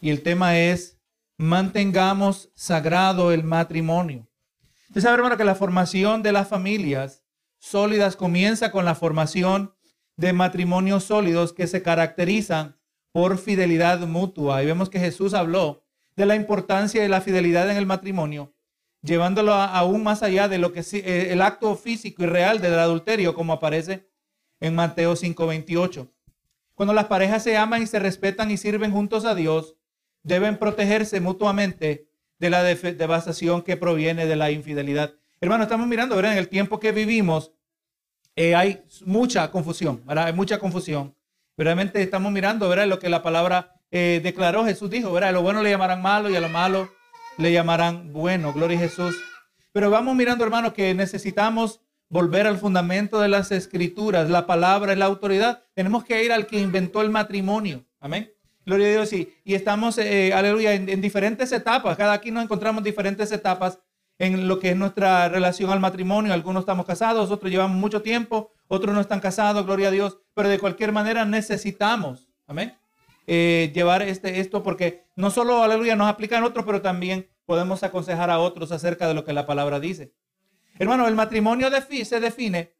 Y el tema es, mantengamos sagrado el matrimonio. Usted sabe, hermano, que la formación de las familias sólidas comienza con la formación de matrimonios sólidos que se caracterizan por fidelidad mutua. Y vemos que Jesús habló de la importancia de la fidelidad en el matrimonio, llevándolo aún más allá de lo que eh, el acto físico y real del adulterio, como aparece en Mateo 5:28. Cuando las parejas se aman y se respetan y sirven juntos a Dios, deben protegerse mutuamente de la devastación que proviene de la infidelidad. Hermano, estamos mirando, ¿verdad? En el tiempo que vivimos eh, hay mucha confusión. Hay mucha confusión. Realmente estamos mirando, ¿verdad? Lo que la palabra eh, declaró, Jesús dijo, ¿verdad? A lo bueno le llamarán malo y a lo malo le llamarán bueno. Gloria a Jesús. Pero vamos mirando, hermano, que necesitamos volver al fundamento de las escrituras. La palabra es la autoridad. Tenemos que ir al que inventó el matrimonio. Amén. Gloria a Dios. Y, y estamos, eh, aleluya, en, en, diferentes etapas. Cada aquí nos encontramos diferentes etapas en lo que es nuestra relación al matrimonio. Algunos estamos casados, otros llevamos mucho tiempo, otros no están casados, gloria a Dios. Pero de cualquier manera necesitamos, amén, eh, llevar este, esto porque no solo, aleluya, nos aplican otros, pero también podemos aconsejar a otros acerca de lo que la palabra dice. Hermano, el matrimonio se define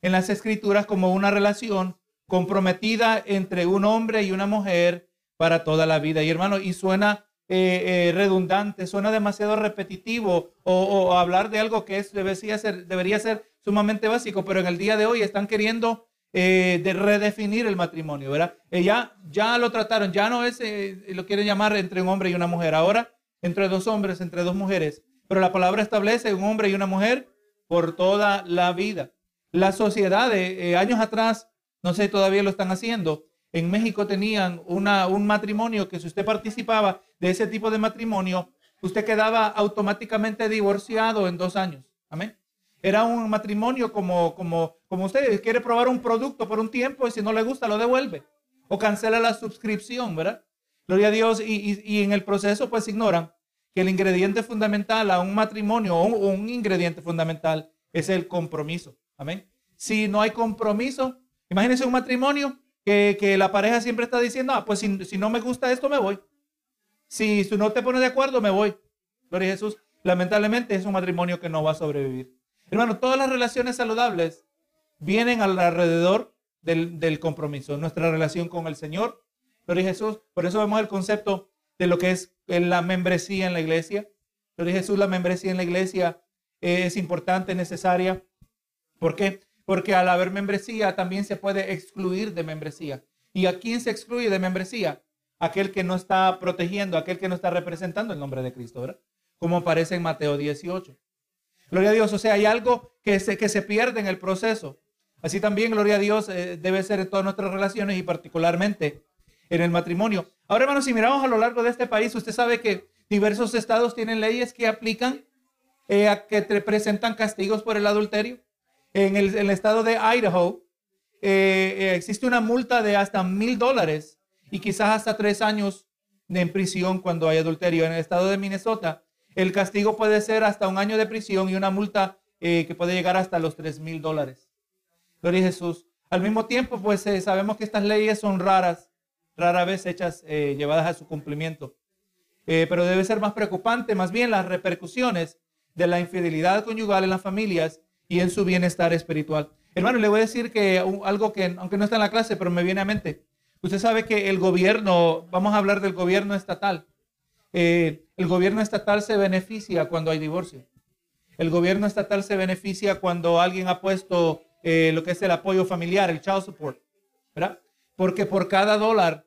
en las escrituras como una relación comprometida entre un hombre y una mujer para toda la vida. Y hermano, y suena eh, eh, redundante, suena demasiado repetitivo o, hablar de algo que es, debería, ser, debería ser sumamente básico, pero en el día de hoy están queriendo eh, de redefinir el matrimonio, ¿verdad? ya, ya lo trataron, ya no es, lo quieren llamar entre un hombre y una mujer, ahora entre dos hombres, entre dos mujeres, pero la palabra establece un hombre y una mujer por toda la vida. La sociedad de años atrás, no sé, todavía lo están haciendo, en México tenían una, un matrimonio que si usted participaba de ese tipo de matrimonio, usted quedaba automáticamente divorciado en dos años. Amén. Era un matrimonio como, como, como usted quiere probar un producto por un tiempo y si no le gusta lo devuelve o cancela la suscripción, ¿verdad? Gloria a Dios. Y, y, en el proceso pues ignoran que el ingrediente fundamental a un matrimonio o un ingrediente fundamental es el compromiso. Amén. Si no hay compromiso, imagínense un matrimonio que, la pareja siempre está diciendo, ah, pues si, no me gusta esto, me voy. Si, si no te pones de acuerdo, me voy. Gloria a Jesús. Lamentablemente es un matrimonio que no va a sobrevivir. Hermano, todas las relaciones saludables vienen alrededor del, del compromiso, nuestra relación con el Señor. Gloria a Jesús. Por eso vemos el concepto de lo que es la membresía en la iglesia. Gloria a Jesús, la membresía en la iglesia es importante, necesaria. ¿Por qué? Porque al haber membresía también se puede excluir de membresía. ¿Y a quién se excluye de membresía? Aquel que no está protegiendo, aquel que no está representando el nombre de Cristo, ¿verdad? Como aparece en Mateo 18. Gloria a Dios, o sea, hay algo que se, que se pierde en el proceso. Así también, gloria a Dios, eh, debe ser en todas nuestras relaciones y particularmente en el matrimonio. Ahora, hermanos, si miramos a lo largo de este país, usted sabe que diversos estados tienen leyes que aplican, eh, que presentan castigos por el adulterio. En el, estado de Idaho eh, eh, existe una multa de hasta mil dólares y quizás hasta tres años en prisión cuando hay adulterio. En el estado de Minnesota, el castigo puede ser hasta un año de prisión y una multa eh, que puede llegar hasta los tres mil dólares. Gloria a Jesús. Al mismo tiempo, pues sabemos que estas leyes son raras, rara vez hechas, llevadas a su cumplimiento. pero debe ser más preocupante, más bien las repercusiones de la infidelidad conyugal en las familias y en su bienestar espiritual. Hermano, le voy a decir que algo que, aunque no está en la clase, pero me viene a mente. Usted sabe que el gobierno, vamos a hablar del gobierno estatal. Eh, el gobierno estatal se beneficia cuando hay divorcio. El gobierno estatal se beneficia cuando alguien ha puesto eh, lo que es el apoyo familiar, el child support, ¿verdad? Porque por cada dólar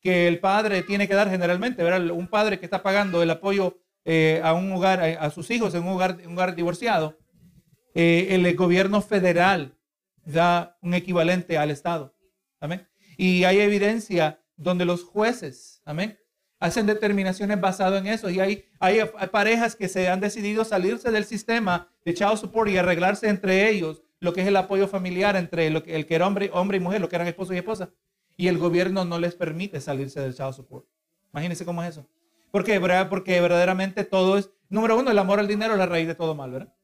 que el padre tiene que dar generalmente, ¿verdad? Un padre que está pagando el apoyo eh, a un hogar, a, sus hijos en un hogar, un hogar divorciado, eh, el gobierno federal da un equivalente al Estado. Amén. Y hay evidencia donde los jueces, amén, hacen determinaciones basadas en eso. Y hay, hay, parejas que se han decidido salirse del sistema de child support y arreglarse entre ellos lo que es el apoyo familiar entre lo que, el que era hombre, hombre y mujer, lo que eran esposo y esposa. Y el gobierno no les permite salirse del child support. Imagínense cómo es eso. ¿Por qué? Porque verdaderamente todo es, número uno, el amor al dinero es la raíz de todo mal, ¿verdad?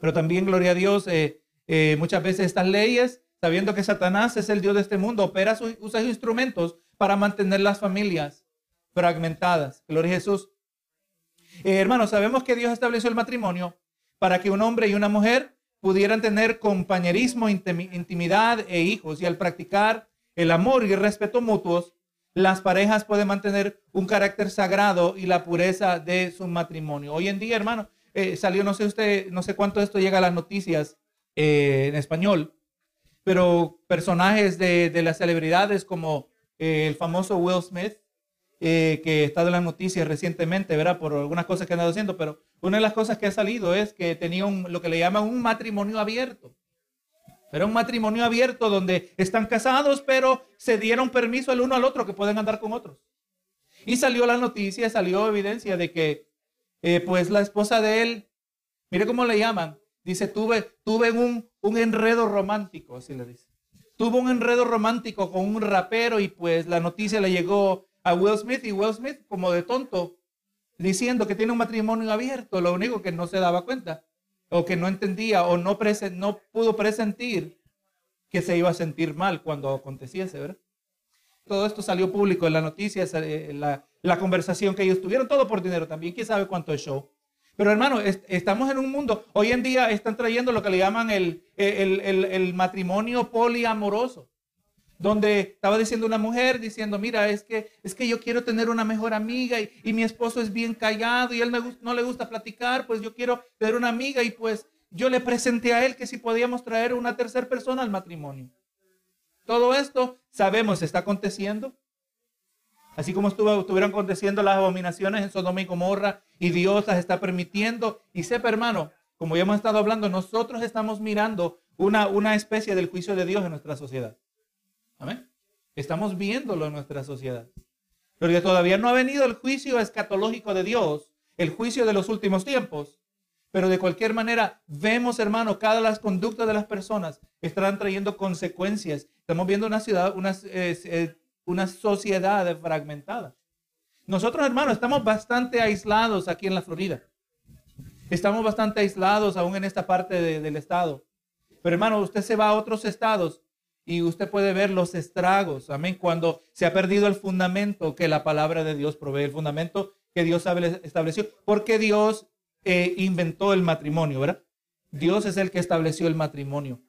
Pero también, gloria a Dios, eh, eh, muchas veces estas leyes, sabiendo que Satanás es el Dios de este mundo, opera sus, usa sus instrumentos para mantener las familias fragmentadas. Gloria a Jesús. Eh, hermanos, sabemos que Dios estableció el matrimonio para que un hombre y una mujer pudieran tener compañerismo, intimidad e hijos. Y al practicar el amor y el respeto mutuos, las parejas pueden mantener un carácter sagrado y la pureza de su matrimonio. Hoy en día, hermano, eh, salió, no sé usted, no sé cuánto esto llega a las noticias eh, en español, pero personajes de, de las celebridades como el famoso Will Smith, eh, que está en las noticias recientemente, ¿verdad? Por algunas cosas que han estado haciendo, pero una de las cosas que ha salido es que tenía lo que le llaman un matrimonio abierto. Era un matrimonio abierto donde están casados, pero se dieron permiso el uno al otro que pueden andar con otros. Y salió la noticia, salió evidencia de que, eh, pues, la esposa de él, mire cómo le llaman, dice, tuve, tuve un, un enredo romántico, así le dice. Tuvo un enredo romántico con un rapero y pues la noticia le llegó a Will Smith y Will Smith como de tonto diciendo que tiene un matrimonio abierto, lo único que no se daba cuenta o que no entendía o no, no pudo presentir que se iba a sentir mal cuando aconteciese, ¿verdad? Todo esto salió público en la noticia, la, la conversación que ellos tuvieron, todo por dinero también, quién sabe cuánto es show. Pero hermano, estamos en un mundo, hoy en día están trayendo lo que le llaman el, el, el, el matrimonio poliamoroso donde estaba diciendo una mujer diciendo, mira, es que, es que yo quiero tener una mejor amiga y, mi esposo es bien callado y él no le gusta platicar, pues yo quiero tener una amiga y pues yo le presenté a él que si podíamos traer una tercera persona al matrimonio. Todo esto sabemos está aconteciendo. Así como estuvieron aconteciendo las abominaciones en Sodoma y Gomorra y Dios las está permitiendo. Y sepa, hermano, como ya hemos estado hablando, nosotros estamos mirando una, una especie del juicio de Dios en nuestra sociedad. Amén. Estamos viéndolo en nuestra sociedad. Porque todavía no ha venido el juicio escatológico de Dios, el juicio de los últimos tiempos. Pero de cualquier manera, vemos, hermano, cada las conductas de las personas están trayendo consecuencias. Estamos viendo una ciudad, una, eh, una sociedad fragmentada. Nosotros, hermano, estamos bastante aislados aquí en la Florida. Estamos bastante aislados aún en esta parte del estado. Pero, hermano, usted se va a otros estados y usted puede ver los estragos, amén, cuando se ha perdido el fundamento que la palabra de Dios provee, el fundamento que Dios estableció, porque Dios eh, inventó el matrimonio, ¿verdad? Dios es el que estableció el matrimonio.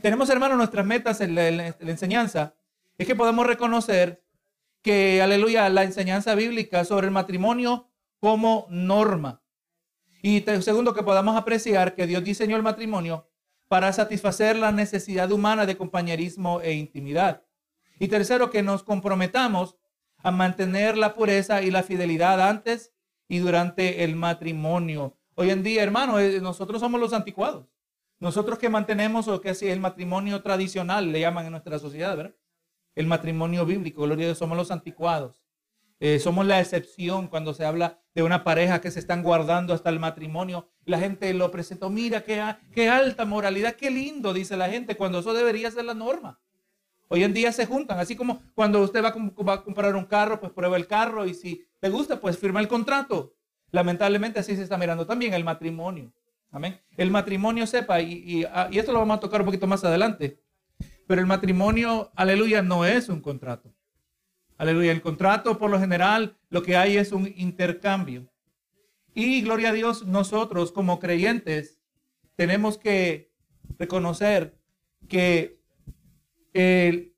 Tenemos, hermanos, nuestras metas en la, enseñanza, es que podamos reconocer que, aleluya, la enseñanza bíblica sobre el matrimonio como norma. Y segundo, que podamos apreciar que Dios diseñó el matrimonio para satisfacer la necesidad humana de compañerismo e intimidad. Y tercero, que nos comprometamos a mantener la pureza y la fidelidad antes y durante el matrimonio. Hoy en día, hermano, eh, nosotros somos los anticuados. Nosotros que mantenemos lo que es el matrimonio tradicional, le llaman en nuestra sociedad, ¿verdad? El matrimonio bíblico, gloria a Dios, somos los anticuados. Eh, somos la excepción cuando se habla de una pareja que se están guardando hasta el matrimonio. La gente lo presentó, mira qué, qué alta moralidad, qué lindo, dice la gente, cuando eso debería ser la norma. Hoy en día se juntan, así como cuando usted va a, comprar un carro, pues prueba el carro y si le gusta, pues firma el contrato. Lamentablemente así se está mirando también el matrimonio. Amén. El matrimonio, sepa, y, y, ah, y esto lo vamos a tocar un poquito más adelante, pero el matrimonio, aleluya, no es un contrato. Aleluya. El contrato, por lo general, lo que hay es un intercambio. Y gloria a Dios, nosotros como creyentes tenemos que reconocer que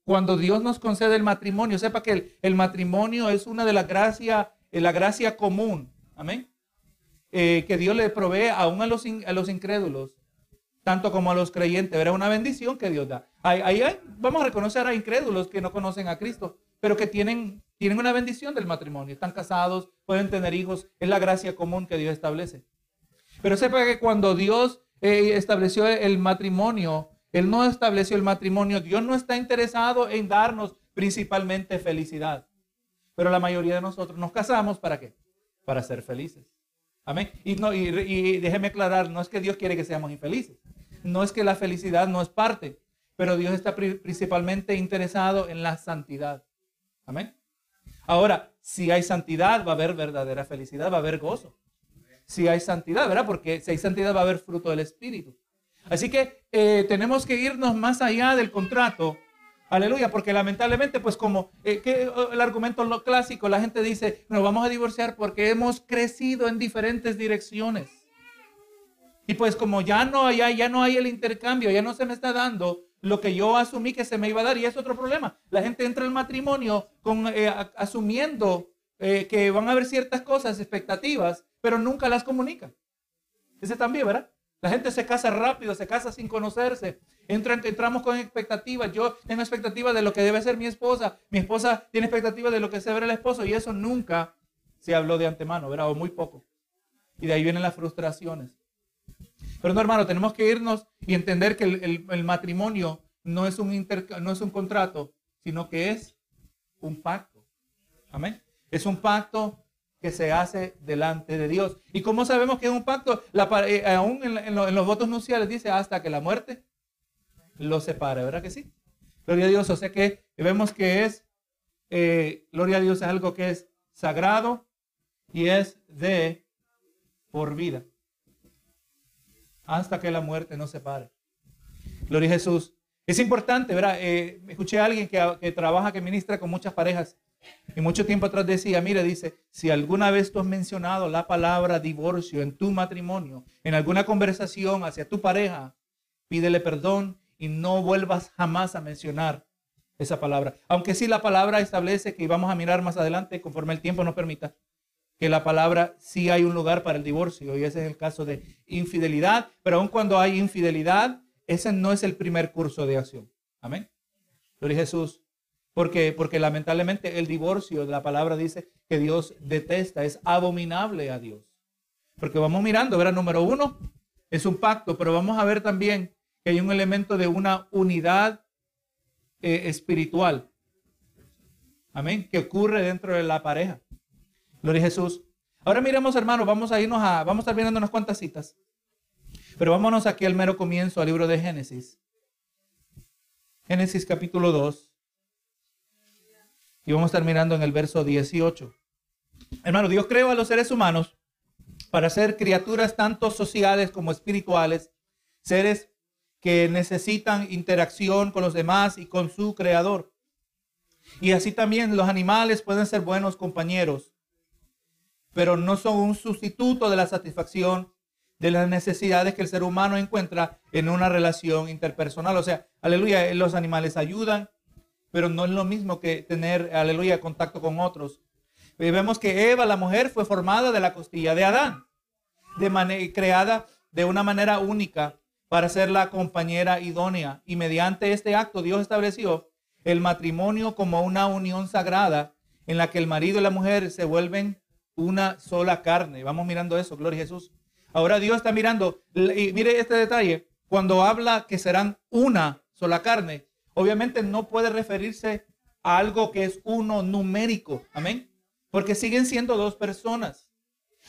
cuando Dios nos concede el matrimonio, sepa que el, matrimonio es una de las gracias, eh, la gracia común. Amén. Eh, que Dios le provee aún a los, a los incrédulos, tanto como a los creyentes. Verá una bendición que Dios da. Ahí, vamos a reconocer a incrédulos que no conocen a Cristo pero que tienen, tienen una bendición del matrimonio. Están casados, pueden tener hijos. Es la gracia común que Dios establece. Pero sepa que cuando Dios eh, estableció el matrimonio, Él no estableció el matrimonio. Dios no está interesado en darnos principalmente felicidad. Pero la mayoría de nosotros nos casamos para qué? Para ser felices. Amén. Y, no, y, y déjeme aclarar, no es que Dios quiere que seamos infelices. No es que la felicidad no es parte, pero Dios está principalmente interesado en la santidad. Amén. Ahora, si hay santidad, va a haber verdadera felicidad, va a haber gozo. Si hay santidad, ¿verdad? Porque si hay santidad va a haber fruto del Espíritu. Así que eh, tenemos que irnos más allá del contrato Aleluya, porque lamentablemente, pues como eh, que, el argumento lo clásico, la gente dice, nos vamos a divorciar porque hemos crecido en diferentes direcciones. Y pues como ya no hay, ya no hay el intercambio, ya no se me está dando lo que yo asumí que se me iba a dar y es otro problema. La gente entra al matrimonio con, eh, asumiendo eh, que van a haber ciertas cosas, expectativas, pero nunca las comunica. Ese también, ¿verdad? La gente se casa rápido, se casa sin conocerse. Entran, entramos con expectativas. Yo tengo expectativas de lo que debe ser mi esposa. Mi esposa tiene expectativas de lo que se ver el esposo. Y eso nunca se habló de antemano, ¿verdad? O muy poco. Y de ahí vienen las frustraciones. Pero no, hermano, tenemos que irnos y entender que el, matrimonio no es, un no es un contrato, sino que es un pacto. Amén. Es un pacto que se hace delante de Dios. ¿Y cómo sabemos que es un pacto? La, eh, aún en, los votos nupciales dice hasta que la muerte lo separe, ¿verdad que sí? Gloria a Dios, o sea que vemos que es, eh, gloria a Dios es algo que es sagrado y es de por vida. Hasta que la muerte no separe. Gloria a Jesús. Es importante, ¿verdad? Eh, escuché a alguien que, que trabaja, que ministra con muchas parejas y mucho tiempo atrás decía, mire, dice, si alguna vez tú has mencionado la palabra divorcio en tu matrimonio, en alguna conversación hacia tu pareja, pídele perdón y no vuelvas jamás a mencionar esa palabra. Aunque sí la palabra establece que vamos a mirar más adelante, conforme el tiempo nos permita, que la palabra sí hay un lugar para el divorcio y ese es el caso de infidelidad, pero aun cuando hay infidelidad, ese no es el primer curso de acción. Amén. Gloria Jesús. Porque, porque lamentablemente el divorcio, la palabra dice que Dios detesta, es abominable a Dios. Porque vamos mirando, verá, número uno, es un pacto, pero vamos a ver también que hay un elemento de una unidad eh, espiritual. Amén, que ocurre dentro de la pareja. Gloria a Jesús. Ahora miremos, hermanos, vamos a irnos a, vamos a estar mirando unas cuantas citas. Pero vámonos aquí al mero comienzo, al libro de Génesis. Génesis capítulo 2. Y vamos a estar mirando en el verso 18. Hermano, Dios creó a los seres humanos para ser criaturas tanto sociales como espirituales, seres que necesitan interacción con los demás y con su creador. Y así también los animales pueden ser buenos compañeros, pero no son un sustituto de la satisfacción de las necesidades que el ser humano encuentra en una relación interpersonal. O sea, aleluya, los animales ayudan, pero no es lo mismo que tener, aleluya, contacto con otros. Y vemos que Eva, la mujer, fue formada de la costilla de Adán, de creada de una manera única para ser la compañera idónea. Y mediante este acto Dios estableció el matrimonio como una unión sagrada en la que el marido y la mujer se vuelven una sola carne. Vamos mirando eso, gloria a Jesús. Ahora Dios está mirando, y mire este detalle, cuando habla que serán una sola carne, obviamente no puede referirse a algo que es uno numérico. Amén. Porque siguen siendo dos personas.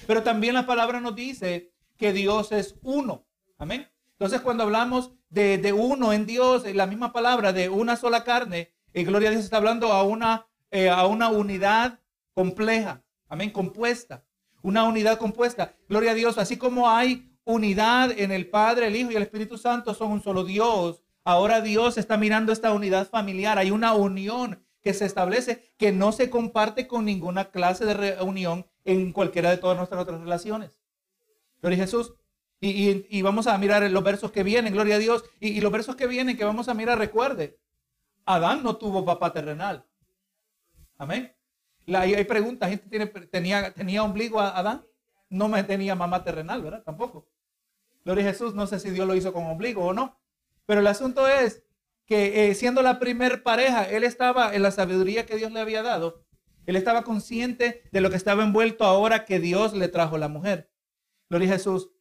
Pero también la palabra nos dice que Dios es uno. Amén. Entonces cuando hablamos de, uno en Dios, la misma palabra de una sola carne, y Gloria a Dios está hablando a una, eh, a una unidad compleja. Amén. Compuesta. Una unidad compuesta. Gloria a Dios. Así como hay unidad en el Padre, el Hijo y el Espíritu Santo son un solo Dios. Ahora Dios está mirando esta unidad familiar. Hay una unión que se establece que no se comparte con ninguna clase de reunión en cualquiera de todas nuestras otras relaciones. Gloria a Jesús. Y, vamos a mirar los versos que vienen, gloria a Dios. Y, los versos que vienen que vamos a mirar, recuerde, Adán no tuvo papá terrenal. Amén. La, hay preguntas, tiene, tenía, tenía ombligo a Adán, no me tenía mamá terrenal, ¿verdad? Tampoco. Gloria a Jesús, no sé si Dios lo hizo con ombligo o no. Pero el asunto es que eh, siendo la primer pareja, él estaba en la sabiduría que Dios le había dado. Él estaba consciente de lo que estaba envuelto ahora que Dios le trajo la mujer. Gloria a Jesús.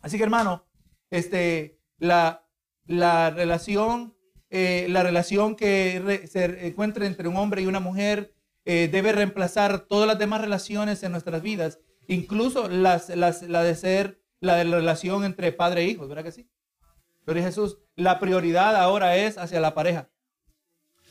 Así que hermano, este, la, la relación, eh, la relación que se encuentra entre un hombre y una mujer eh, debe reemplazar todas las demás relaciones en nuestras vidas, incluso la de ser la de la relación entre padre e hijo, ¿verdad que sí? Gloria Jesús, la prioridad ahora es hacia la pareja.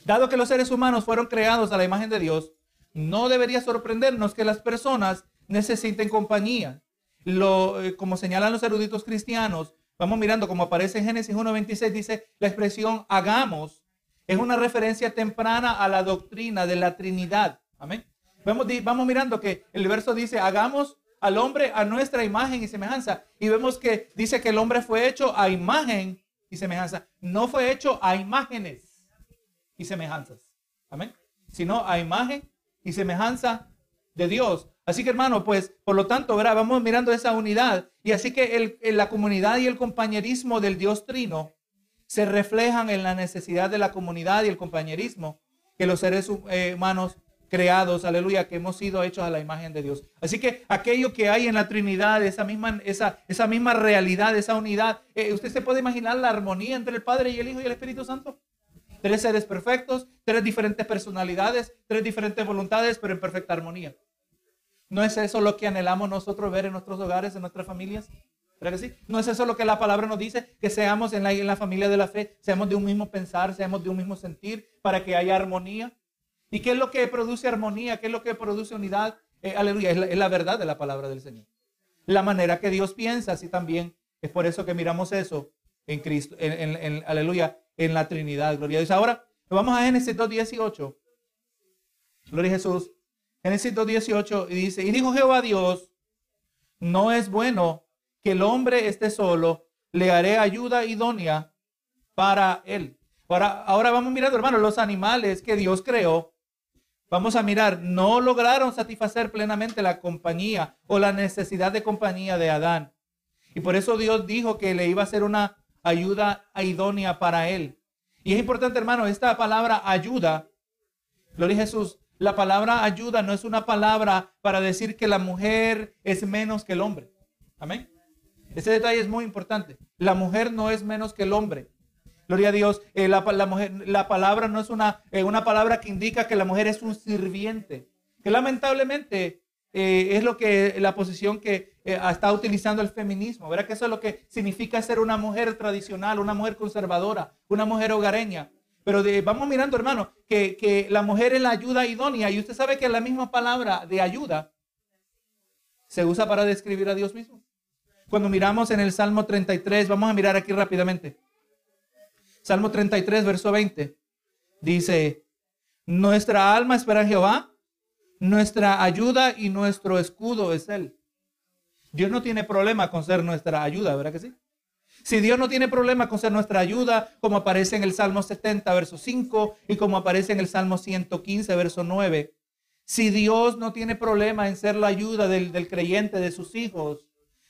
Dado que los seres humanos fueron creados a la imagen de Dios, no debería sorprendernos que las personas necesiten compañía. Lo, eh, como señalan los eruditos cristianos, vamos mirando como aparece en Génesis 1.26, dice la expresión hagamos, Es una referencia temprana a la doctrina de la Trinidad. Amén. Vamos, vamos mirando que el verso dice, hagamos al hombre a nuestra imagen y semejanza. Y vemos que dice que el hombre fue hecho a imagen y semejanza. No fue hecho a imágenes y semejanzas. Amén. Sino a imagen y semejanza de Dios. Así que hermano, pues por lo tanto, vamos mirando esa unidad. Y así que la comunidad y el compañerismo del Dios Trino se reflejan en la necesidad de la comunidad y el compañerismo que los seres eh, humanos creados, aleluya, que hemos sido hechos a la imagen de Dios. Así que aquello que hay en la Trinidad, esa misma, esa, esa misma realidad, esa unidad, eh, usted se puede imaginar la armonía entre el Padre y el Hijo y el Espíritu Santo. Tres seres perfectos, tres diferentes personalidades, tres diferentes voluntades, pero en perfecta armonía. ¿No es eso lo que anhelamos nosotros ver en nuestros hogares, en nuestras familias? ¿No es eso lo que la palabra nos dice? Que seamos en la, en la familia de la fe, seamos de un mismo pensar, seamos de un mismo sentir, para que haya armonía. ¿Y qué es lo que produce armonía? ¿Qué es lo que produce unidad? Eh, aleluya, es la, verdad de la palabra del Señor. La manera que Dios piensa, así también. Es por eso que miramos eso en Cristo, en, aleluya, en la Trinidad. Gloria a Dios. Ahora, vamos a Génesis 2.18. Gloria a Jesús. Génesis 2.18 y dice, y dijo Jehová Dios, no es bueno que el hombre esté solo, le haré ayuda idónea para él. Ahora, vamos mirando, hermano, los animales que Dios creó Vamos a mirar, no lograron satisfacer plenamente la compañía o la necesidad de compañía de Adán. Y por eso Dios dijo que le iba a ser una ayuda idónea para él. Y es importante, hermano, esta palabra ayuda, gloria a Jesús, la palabra ayuda no es una palabra para decir que la mujer es menos que el hombre. Amén. Ese detalle es muy importante. La mujer no es menos que el hombre. Gloria a Dios. Eh, la, mujer, la, palabra no es una, eh, una palabra que indica que la mujer es un sirviente. Que lamentablemente eh, es lo que la posición que está utilizando el feminismo. ¿Verdad? Que eso es lo que significa ser una mujer tradicional, una mujer conservadora, una mujer hogareña. Pero vamos mirando, hermano, que, que la mujer es la ayuda idónea. Y usted sabe que la misma palabra de ayuda se usa para describir a Dios mismo. Cuando miramos en el Salmo 33, vamos a mirar aquí rápidamente. Salmo 33, verso 20. Dice, nuestra alma espera en Jehová, nuestra ayuda y nuestro escudo es Él. Dios no tiene problema con ser nuestra ayuda, ¿verdad que sí? Si Dios no tiene problema con ser nuestra ayuda, como aparece en el Salmo 70, verso 5, y como aparece en el Salmo 115, verso 9, si Dios no tiene problema en ser la ayuda del, del creyente, de sus hijos,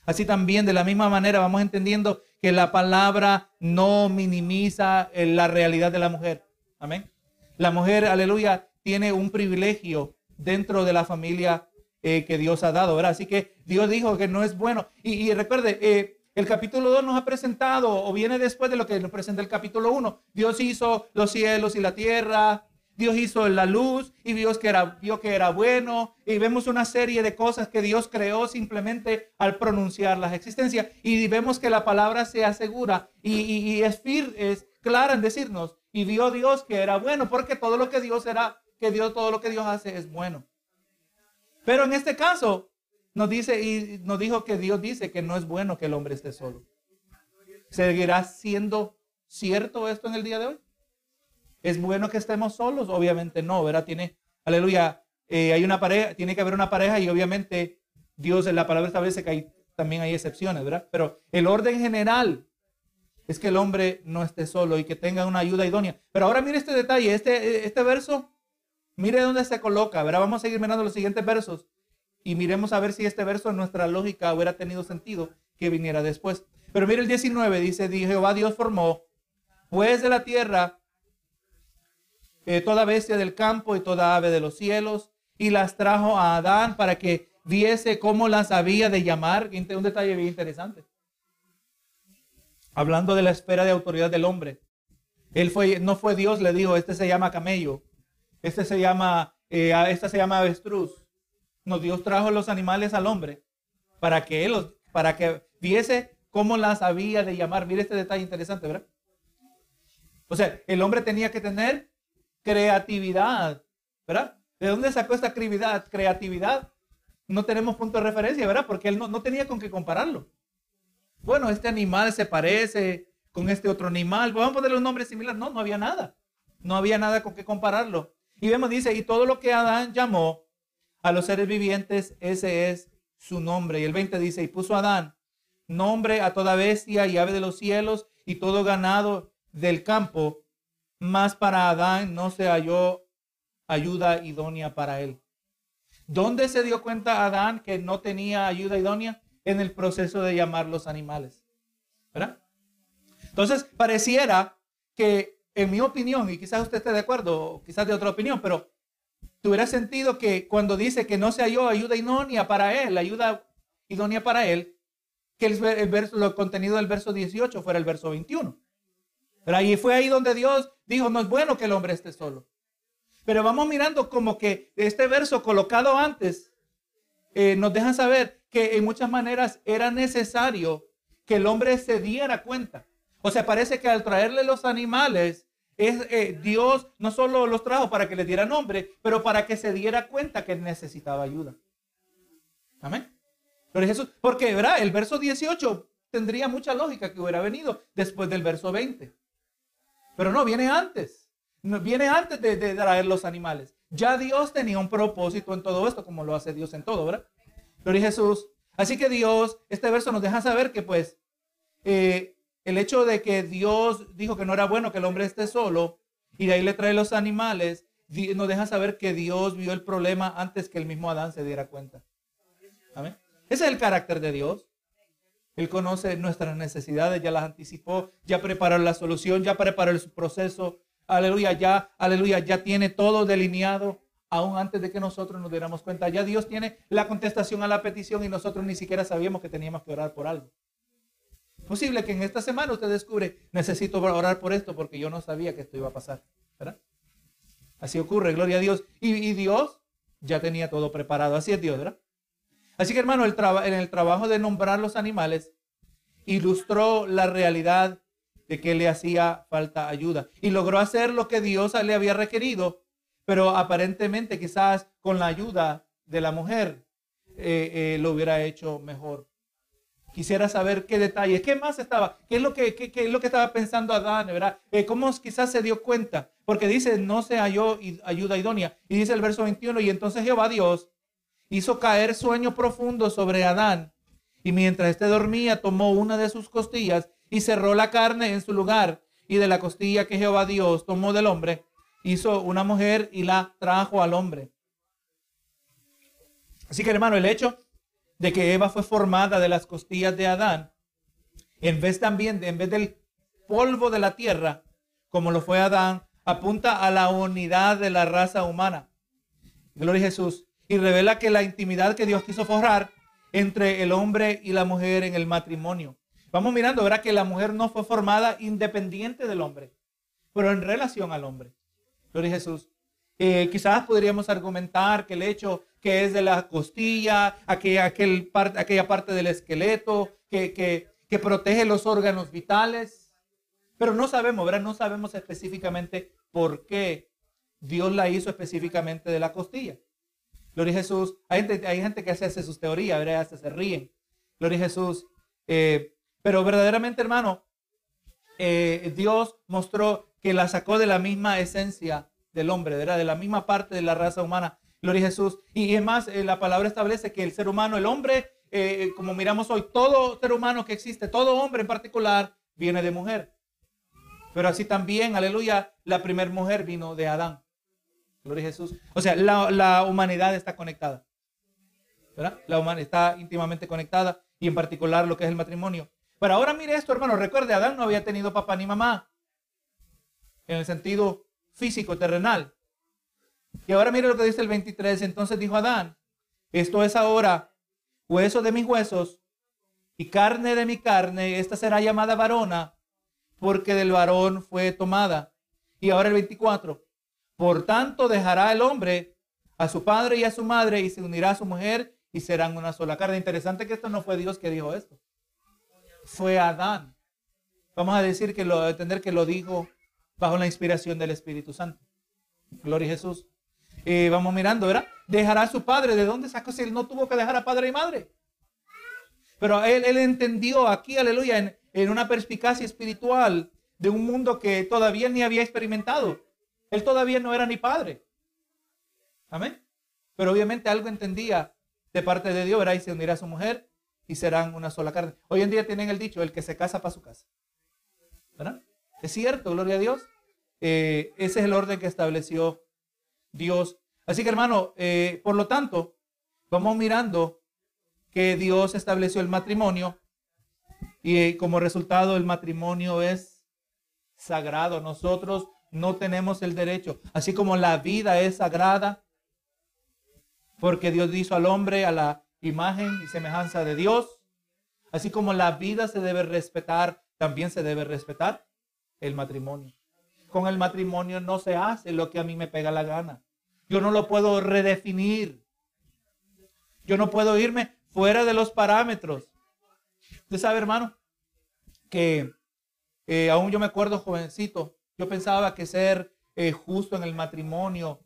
Así también, de la misma manera, vamos entendiendo que la palabra no minimiza eh, la realidad de la mujer. Amén. La mujer, aleluya, tiene un privilegio dentro de la familia eh, que Dios ha dado, ¿verdad? Así que Dios dijo que no es bueno. Y, recuerde, eh, el capítulo 2 nos ha presentado, o viene después de lo que nos presenta el capítulo 1. Dios hizo los cielos y la tierra, Dios hizo la luz y Dios que era, vio que era bueno. Y vemos una serie de cosas que Dios creó simplemente al pronunciar las existencias. Y vemos que la palabra se asegura y, es, fir, es clara en decirnos. Y vio Dios que era bueno, porque todo lo que Dios era, que Dios, todo lo que Dios hace es bueno. Pero en este caso, nos dice y nos dijo que Dios dice que no es bueno que el hombre esté solo. ¿Seguirá siendo cierto esto en el día de hoy? ¿Es bueno que estemos solos? Obviamente no, ¿verdad? Tiene, aleluya, eh, hay una pareja, tiene que haber una pareja y obviamente Dios en la palabra establece que hay, también hay excepciones, ¿verdad? Pero el orden general es que el hombre no esté solo y que tenga una ayuda idónea. Pero ahora mire este detalle, este, este verso, mire dónde se coloca, ¿verdad? Vamos a seguir mirando los siguientes versos y miremos a ver si este verso en nuestra lógica hubiera tenido sentido que viniera después. Pero mire el 19, dice, Jehová Dios formó, pues de la tierra eh, toda bestia del campo y toda ave de los cielos, y las trajo a Adán para que viese cómo las había de llamar. Un detalle bien interesante. Hablando de la esfera de autoridad del hombre. Él fue, no fue Dios, le dijo, este se llama camello, este se llama, eh, esta se llama avestruz. No, Dios trajo los animales al hombre para que él, para que viese cómo las había de llamar. Mire este detalle interesante, ¿verdad? O sea, el hombre tenía que tener creatividad, ¿verdad? ¿De dónde sacó esta creatividad? Creatividad. No tenemos punto de referencia, ¿verdad? Porque él no, tenía con qué compararlo. Bueno, este animal se parece con este otro animal. Vamos a ponerle un nombre similar. No, no había nada. No había nada con qué compararlo. Y vemos, dice, y todo lo que Adán llamó a los seres vivientes, ese es su nombre. Y el 20 dice, y puso Adán nombre a toda bestia y ave de los cielos y todo ganado del campo, mas para Adán no se halló ayuda idónea para él. ¿Dónde se dio cuenta Adán que no tenía ayuda idónea? En el proceso de llamar los animales. ¿Verdad? Entonces, pareciera que, en mi opinión, y quizás usted esté de acuerdo, quizás de otra opinión, pero tuviera sentido que cuando dice que no se halló ayuda idónea para él, ayuda idónea para él, que el, verso, el contenido del verso 18 fuera el verso 21. Pero ahí fue ahí donde Dios dijo, no es bueno que el hombre esté solo. Pero vamos mirando como que este verso colocado antes eh, nos deja saber que en muchas maneras era necesario que el hombre se diera cuenta. O sea, parece que al traerle los animales, es, eh, Dios no solo los trajo para que le diera nombre, pero para que se diera cuenta que necesitaba ayuda. Amén. Jesús, porque el verso 18 tendría mucha lógica que hubiera venido después del verso 20. Pero no, viene antes. Viene antes de, traer los animales. Ya Dios tenía un propósito en todo esto, como lo hace Dios en todo, ¿verdad? Pero Jesús. Así que Dios, este verso nos deja saber que pues eh, el hecho de que Dios dijo que no era bueno que el hombre esté solo y de ahí le trae los animales, nos deja saber que Dios vio el problema antes que el mismo Adán se diera cuenta. Amén. Ese es el carácter de Dios. Él conoce nuestras necesidades, ya las anticipó, ya preparó la solución, ya preparó el proceso. Aleluya, ya, aleluya, ya tiene todo delineado aún antes de que nosotros nos diéramos cuenta. Ya Dios tiene la contestación a la petición y nosotros ni siquiera sabíamos que teníamos que orar por algo. Posible que en esta semana usted descubre, necesito orar por esto porque yo no sabía que esto iba a pasar. ¿verdad? Así ocurre, gloria a Dios. Y, Dios ya tenía todo preparado. Así es Dios, ¿verdad? Así que hermano, el en el trabajo de nombrar los animales, ilustró la realidad de que le hacía falta ayuda. Y logró hacer lo que Dios le había requerido, pero aparentemente quizás con la ayuda de la mujer eh, eh, lo hubiera hecho mejor. Quisiera saber qué detalles, qué más estaba, qué es lo que, qué, es lo que estaba pensando Adán, ¿verdad? Eh, ¿Cómo quizás se dio cuenta? Porque dice, no se halló ayuda idónea. Y dice el verso 21, y entonces Jehová Dios hizo caer sueño profundo sobre Adán. Y mientras éste dormía, tomó una de sus costillas y cerró la carne en su lugar. Y de la costilla que Jehová Dios tomó del hombre, hizo una mujer y la trajo al hombre. Así que hermano, el hecho de que Eva fue formada de las costillas de Adán, en vez también, en vez del polvo de la tierra, como lo fue Adán, apunta a la unidad de la raza humana. Gloria a Jesús. Y revela que la intimidad que Dios quiso forjar entre el hombre y la mujer en el matrimonio. Vamos mirando, verá que la mujer no fue formada independiente del hombre, pero en relación al hombre. Gloria a Jesús. Eh, quizás podríamos argumentar que el hecho que es de la costilla, aquella, aquel aquella parte del esqueleto que, que, protege los órganos vitales. Pero no sabemos, ¿verdad? No sabemos específicamente por qué Dios la hizo específicamente de la costilla. Gloria a Jesús. Hay gente, que hace, sus teorías, ¿verdad? Hasta se ríen. Gloria a Jesús. Eh, pero verdaderamente, hermano, eh, Dios mostró que la sacó de la misma esencia del hombre. De la misma parte de la raza humana. Gloria a Jesús. Y es más, eh, la palabra establece que el ser humano, el hombre, como miramos hoy, todo ser humano que existe, todo hombre en particular, viene de mujer. Pero así también, aleluya, la primera mujer vino de Adán. Gloria a Jesús. O sea, la, humanidad está conectada. La humanidad está íntimamente conectada y en particular lo que es el matrimonio. Pero ahora mire esto, hermano. Recuerde, Adán no había tenido papá ni mamá. En el sentido físico, terrenal. Y ahora mire lo que dice el 23. Entonces dijo Adán, esto es ahora hueso de mis huesos y carne de mi carne. Esta será llamada varona porque del varón fue tomada. Y ahora el 24. Por tanto dejará el hombre a su padre y a su madre y se unirá a su mujer y serán una sola carne. Interesante que esto no fue Dios que dijo esto. Fue Adán. Vamos a decir que lo, entender que lo dijo bajo la inspiración del Espíritu Santo. Gloria a Jesús. Eh, vamos mirando, ¿verdad? Dejará a su padre. ¿De dónde sacó si él no tuvo que dejar a padre y madre? Pero él, entendió aquí, aleluya, en, en una perspicacia espiritual de un mundo que todavía ni había experimentado. Él todavía no era ni padre. Amén. Pero obviamente algo entendía de parte de Dios, ¿verdad? Y se unirá a su mujer y serán una sola carne. Hoy en día tienen el dicho, el que se casa para su casa. ¿Verdad? Es cierto, gloria a Dios. Eh, ese es el orden que estableció Dios. Así que hermano, eh, por lo tanto, vamos mirando que Dios estableció el matrimonio y eh, como resultado el matrimonio es sagrado. Nosotros no tenemos el derecho, así como la vida es sagrada, porque Dios hizo al hombre a la imagen y semejanza de Dios, así como la vida se debe respetar, también se debe respetar el matrimonio. Con el matrimonio no se hace lo que a mí me pega la gana. Yo no lo puedo redefinir. Yo no puedo irme fuera de los parámetros. Usted sabe, hermano, que eh, aún yo me acuerdo jovencito, yo pensaba que ser eh, justo en el matrimonio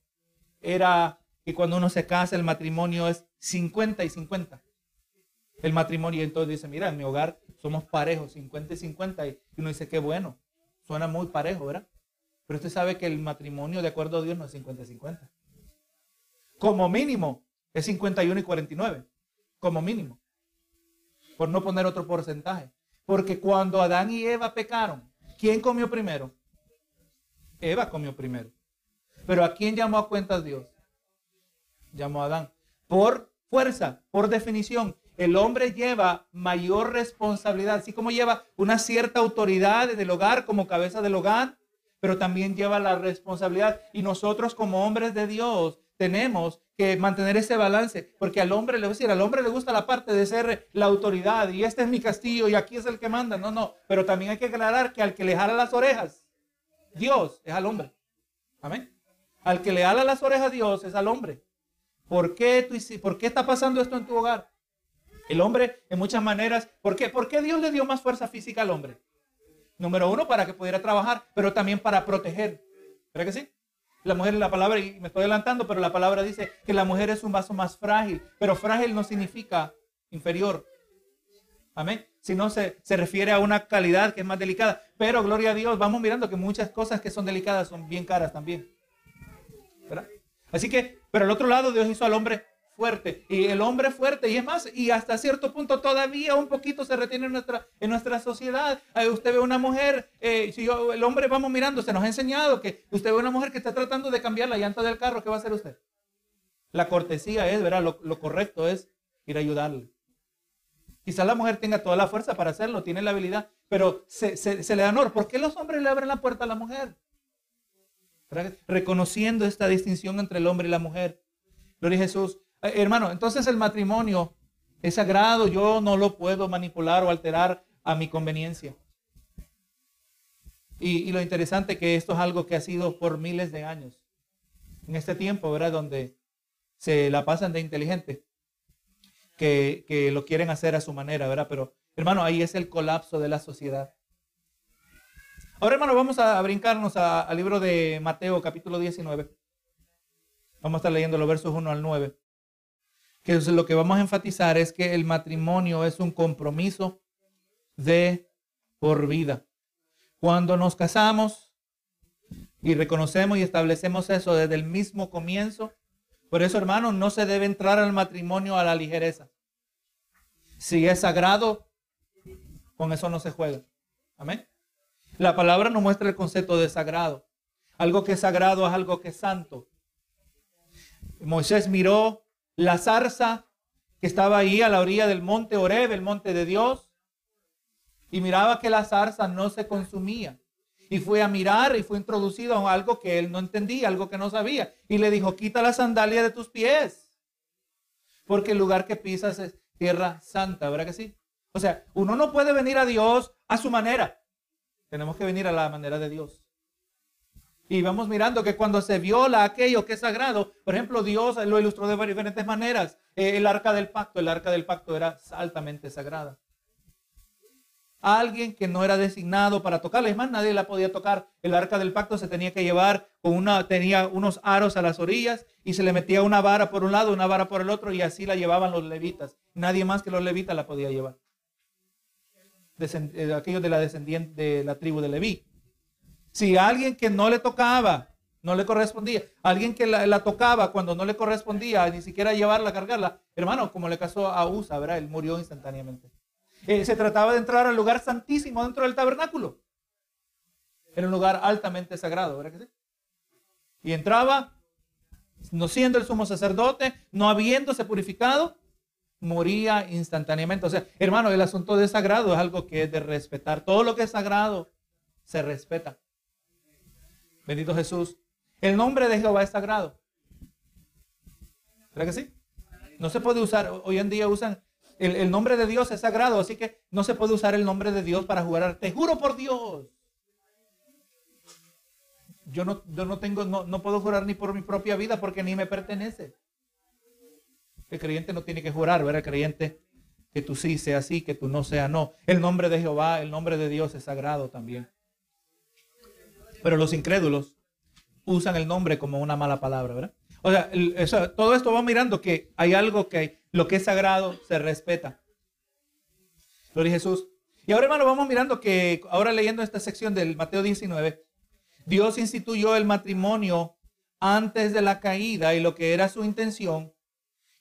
era que cuando uno se casa el matrimonio es 50 y 50. El matrimonio, y entonces dice, mira, en mi hogar somos parejos, 50 y 50. Y uno dice, qué bueno, suena muy parejo, ¿verdad? Pero usted sabe que el matrimonio, de acuerdo a Dios, no es 50 y 50. Como mínimo, es 51 y 49. Como mínimo. Por no poner otro porcentaje. Porque cuando Adán y Eva pecaron, ¿quién comió primero? Eva comió primero. Pero ¿a quién llamó a cuentas Dios? Llamó a Adán. Por fuerza, por definición, el hombre lleva mayor responsabilidad, así como lleva una cierta autoridad del hogar como cabeza del hogar, pero también lleva la responsabilidad. Y nosotros como hombres de Dios tenemos que mantener ese balance, porque al hombre le decir, al hombre le gusta la parte de ser la autoridad y este es mi castillo y aquí es el que manda. No, no, pero también hay que aclarar que al que le jala las orejas, Dios es al hombre. Amén. Al que le jala las orejas Dios es al hombre. ¿Por qué, tú, ¿Por qué está pasando esto en tu hogar? El hombre, en muchas maneras, ¿por qué? ¿por qué Dios le dio más fuerza física al hombre? Número uno, para que pudiera trabajar, pero también para proteger. ¿Verdad que sí? La mujer, la palabra, y me estoy adelantando, pero la palabra dice que la mujer es un vaso más frágil, pero frágil no significa inferior. Amén. Si no se, se refiere a una calidad que es más delicada. Pero gloria a Dios, vamos mirando que muchas cosas que son delicadas son bien caras también. ¿Verdad? Así que, pero al otro lado Dios hizo al hombre fuerte. Y el hombre fuerte, y es más, y hasta cierto punto todavía un poquito se retiene en nuestra, en nuestra sociedad. usted ve una mujer, eh, el hombre vamos mirando, se nos ha enseñado que usted ve una mujer que está tratando de cambiar la llanta del carro, ¿qué va a hacer usted? La cortesía es, ¿verdad? Lo, correcto es ir a ayudarle. Quizás la mujer tenga toda la fuerza para hacerlo, tiene la habilidad, pero se, le da honor. ¿Por qué los hombres le abren la puerta a la mujer? Reconociendo esta distinción entre el hombre y la mujer. Gloria a Jesús. Eh, hermano, entonces el matrimonio es sagrado, yo no lo puedo manipular o alterar a mi conveniencia. Y, lo interesante que esto es algo que ha sido por miles de años. En este tiempo, ¿verdad? Donde se la pasan de inteligente, que, que lo quieren hacer a su manera, ¿verdad? Pero, hermano, ahí es el colapso de la sociedad. Ahora, hermano, vamos a brincarnos al libro de Mateo, capítulo 19. Vamos a estar leyendo los versos 1 al 9 que lo que vamos a enfatizar es que el matrimonio es un compromiso de por vida. Cuando nos casamos y reconocemos y establecemos eso desde el mismo comienzo, por eso hermanos, no se debe entrar al matrimonio a la ligereza. Si es sagrado, con eso no se juega. Amén. La palabra nos muestra el concepto de sagrado. Algo que es sagrado es algo que es santo. Moisés miró la zarza que estaba ahí a la orilla del monte Oreb, el monte de Dios, y miraba que la zarza no se consumía. Y fue a mirar y fue introducido a algo que él no entendía, algo que no sabía. Y le dijo, quita la sandalia de tus pies. Porque el lugar que pisas es tierra santa, ¿verdad que sí? O sea, uno no puede venir a Dios a su manera. Tenemos que venir a la manera de Dios. Y vamos mirando que cuando se viola aquello que es sagrado, por ejemplo, Dios lo ilustró de diferentes maneras. Eh, el arca del pacto, el arca del pacto era altamente sagrada. Alguien que no era designado para tocarla, es más, nadie la podía tocar. El arca del pacto se tenía que llevar con una, tenía unos aros a las orillas y se le metía una vara por un lado, una vara por el otro y así la llevaban los levitas. Nadie más que los levitas la podía llevar. Eh, aquellos de la descendiente de la tribu de Leví. Si alguien que no le tocaba, no le correspondía. Alguien que la, tocaba cuando no le correspondía, ni siquiera llevarla, cargarla. Hermano, como le pasó a Usa, ¿verdad? Él murió instantáneamente. Eh, se trataba de entrar al lugar santísimo dentro del tabernáculo. Era un lugar altamente sagrado, ¿verdad que sí? Y entraba, no siendo el sumo sacerdote, no habiéndose purificado, moría instantáneamente. O sea, hermano, el asunto de sagrado es algo que es de respetar. Todo lo que es sagrado se respeta. Bendito Jesús. El nombre de Jehová es sagrado. ¿Verdad que sí? No se puede usar, hoy en día usan, el, nombre de Dios es sagrado, así que no se puede usar el nombre de Dios para jugar. Te juro por Dios. Yo no, yo no tengo, no, no puedo jurar ni por mi propia vida porque ni me pertenece. El creyente no tiene que jurar, ¿verdad? El creyente que tú sí sea sí, que tú no sea no. El nombre de Jehová, el nombre de Dios es sagrado también. Pero los incrédulos usan el nombre como una mala palabra, ¿verdad? O sea, todo esto va mirando que hay algo que lo que es sagrado se respeta. Gloria a Jesús. Y ahora, hermano, vamos mirando que ahora leyendo esta sección del Mateo 19, Dios instituyó el matrimonio antes de la caída y lo que era su intención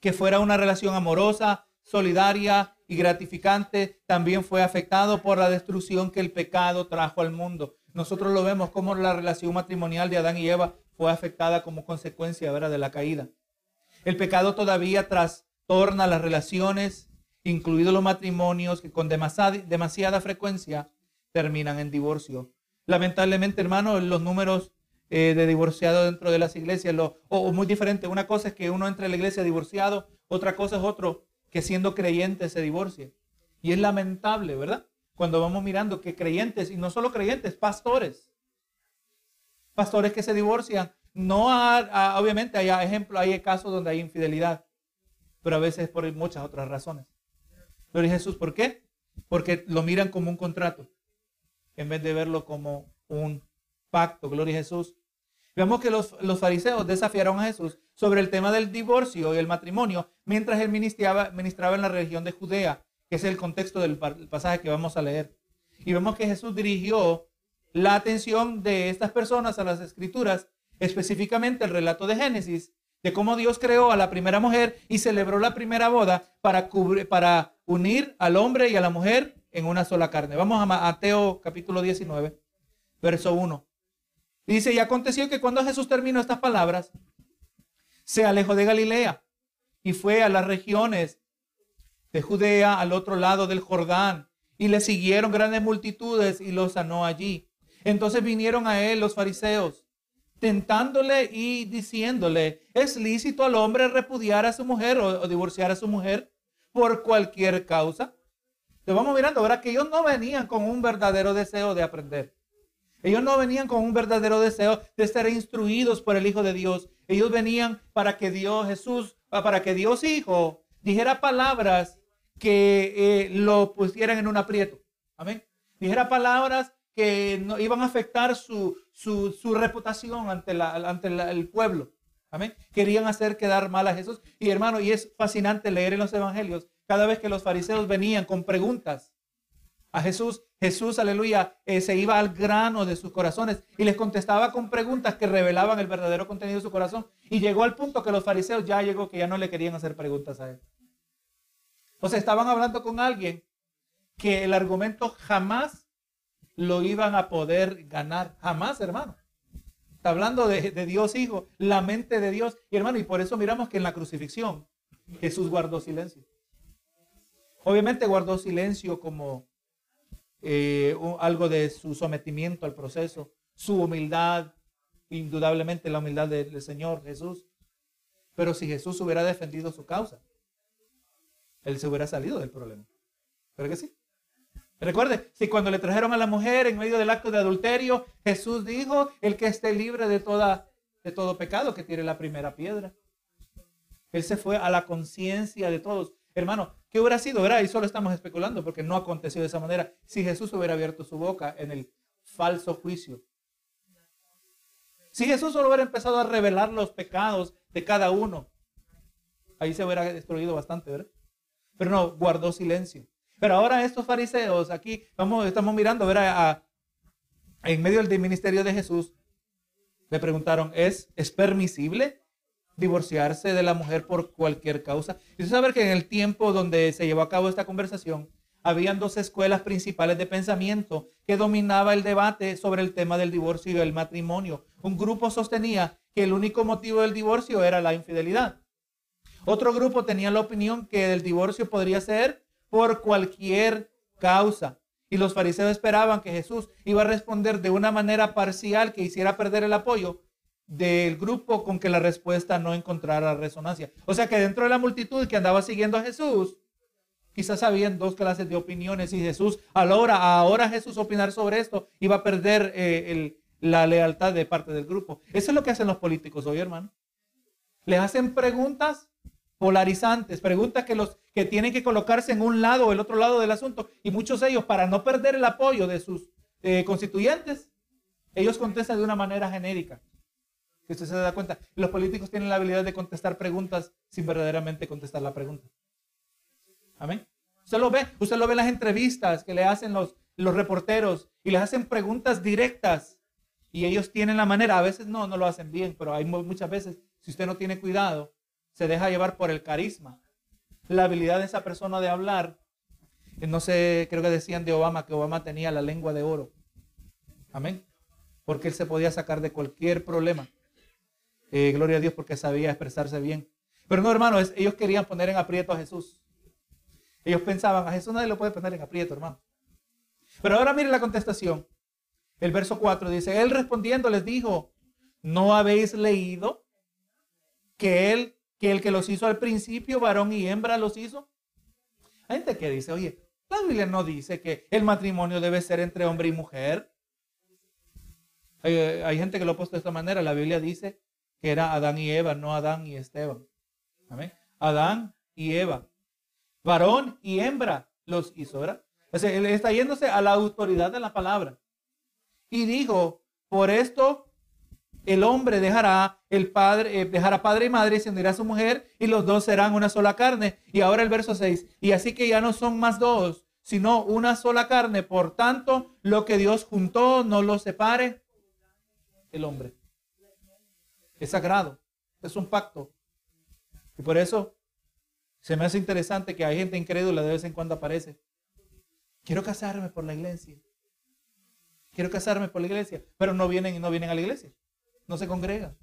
que fuera una relación amorosa, solidaria y gratificante, también fue afectado por la destrucción que el pecado trajo al mundo. Nosotros lo vemos como la relación matrimonial de Adán y Eva fue afectada como consecuencia de la caída. El pecado todavía trastorna las relaciones, incluidos los matrimonios que con demasiada, frecuencia terminan en divorcio. Lamentablemente, hermano, los números eh, de divorciado dentro de las iglesias, lo, o, muy diferente. Una cosa es que uno entre a la iglesia divorciado, otra cosa es otro que siendo creyente se divorcie. Y es lamentable, ¿verdad? Cuando vamos mirando que creyentes, y no solo creyentes, pastores, pastores que se divorcian, no obviamente hay ejemplos, hay casos donde hay infidelidad, pero a veces por muchas otras razones. Pero Jesús, ¿por qué? Porque lo miran como un contrato, en vez de verlo como un pacto, gloria a Jesús. Vemos que los, fariseos desafiaron a Jesús sobre el tema del divorcio y el matrimonio mientras él ministraba, ministraba en la región de Judea, que es el contexto del pasaje que vamos a leer. Y vemos que Jesús dirigió la atención de estas personas a las escrituras, específicamente el relato de Génesis, de cómo Dios creó a la primera mujer y celebró la primera boda para, unir al hombre y a la mujer en una sola carne. Vamos a Mateo capítulo 19, verso 1. Dice, y aconteció que cuando Jesús terminó estas palabras, se alejó de Galilea y fue a las regiones de Judea al otro lado del Jordán y le siguieron grandes multitudes y lo sanó allí. Entonces vinieron a él los fariseos, tentándole y diciéndole, ¿es lícito al hombre repudiar a su mujer o, divorciar a su mujer por cualquier causa? Te vamos mirando, ¿verdad? Que ellos no venían con un verdadero deseo de aprender. Ellos no venían con un verdadero deseo de ser instruidos por el Hijo de Dios. Ellos venían para que Dios Jesús, para que Dios Hijo dijera palabras que eh, lo pusieran en un aprieto. Amén. Dijera palabras que no, iban a afectar su, su, reputación ante, la, ante el pueblo. Amén. Querían hacer quedar mal a Jesús. Y hermano, y es fascinante leer en los evangelios cada vez que los fariseos venían con preguntas a Jesús, Jesús, aleluya, eh, se iba al grano de sus corazones y les contestaba con preguntas que revelaban el verdadero contenido de su corazón. Y llegó al punto que los fariseos ya llegó que ya no le querían hacer preguntas a él. O sea, estaban hablando con alguien que el argumento jamás lo iban a poder ganar. Jamás, hermano. Está hablando de, Dios Hijo, la mente de Dios. Y hermano, y por eso miramos que en la crucifixión Jesús guardó silencio. Obviamente guardó silencio como eh, algo de su sometimiento al proceso, su humildad, indudablemente la humildad del Señor Jesús. Pero si Jesús hubiera defendido su causa, él se hubiera salido del problema. ¿Pero que sí? Recuerde, si cuando le trajeron a la mujer en medio del acto de adulterio, Jesús dijo, el que esté libre de, toda, todo pecado, que tire la primera piedra. Él se fue a la conciencia de todos. Hermano, ¿qué hubiera sido? ¿verdad? Y solo estamos especulando porque no aconteció de esa manera. Si Jesús hubiera abierto su boca en el falso juicio. Si Jesús solo hubiera empezado a revelar los pecados de cada uno, ahí se hubiera destruido bastante, ¿verdad? Pero no, guardó silencio. Pero ahora estos fariseos, aquí vamos, estamos mirando, ¿verdad? en medio del ministerio de Jesús, Le preguntaron, ¿es, ¿es permisible divorciarse de la mujer por cualquier causa? Y saber que en el tiempo donde se llevó a cabo esta conversación, habían dos escuelas principales de pensamiento que dominaba el debate sobre el tema del divorcio y el matrimonio. Un grupo sostenía que el único motivo del divorcio era la infidelidad. Otro grupo tenía la opinión que el divorcio podría ser por cualquier causa. Y los fariseos esperaban que Jesús iba a responder de una manera parcial que hiciera perder el apoyo del grupo con que la respuesta no encontrara resonancia. O sea que dentro de la multitud que andaba siguiendo a Jesús, Quizás habían dos clases de opiniones y Jesús, a hora, ahora Jesús opinar sobre esto, iba a perder eh, la lealtad de parte del grupo. Eso es lo que hacen los políticos hoy, hermano. Les hacen preguntas polarizantes, preguntas que los que tienen que colocarse en un lado o el otro lado del asunto. Y muchos de ellos, para no perder el apoyo de sus eh, constituyentes, ellos contestan de una manera genérica. Que usted se da cuenta, los políticos tienen la habilidad de contestar preguntas sin verdaderamente contestar la pregunta. Amén. Usted lo ve, usted lo ve en las entrevistas que le hacen los, los reporteros y les hacen preguntas directas y ellos tienen la manera, a veces no, no lo hacen bien, pero hay muchas veces, si usted no tiene cuidado, se deja llevar por el carisma, la habilidad de esa persona de hablar. No sé, creo que decían de Obama que Obama tenía la lengua de oro. Amén. Porque él se podía sacar de cualquier problema. Eh, gloria a Dios porque sabía expresarse bien. Pero no, hermanos, ellos querían poner en aprieto a Jesús. Ellos pensaban, a Jesús nadie lo puede poner en aprieto, hermano. Pero ahora mire la contestación. El verso 4 dice, él respondiendo les dijo, ¿no habéis leído que él, que el que los hizo al principio, varón y hembra los hizo? Hay gente que dice, oye, la Biblia no dice que el matrimonio debe ser entre hombre y mujer. Hay, hay gente que lo ha puesto de esta manera. La Biblia dice que era Adán y Eva, no Adán y Esteban. Amén. Adán y Eva varón y hembra los hizo, ¿verdad? Está yéndose a la autoridad de la palabra. Y dijo, por esto el hombre dejará el padre, eh, dejará padre y madre y se unirá a su mujer y los dos serán una sola carne. Y ahora el verso 6, y así que ya no son más dos, sino una sola carne. Por tanto, lo que Dios juntó no lo separe el hombre. Es sagrado, es un pacto. Y por eso se me hace interesante que hay gente incrédula de vez en cuando aparece. Quiero casarme por la iglesia. Quiero casarme por la iglesia. Pero no vienen, no vienen a la iglesia. No se congregan.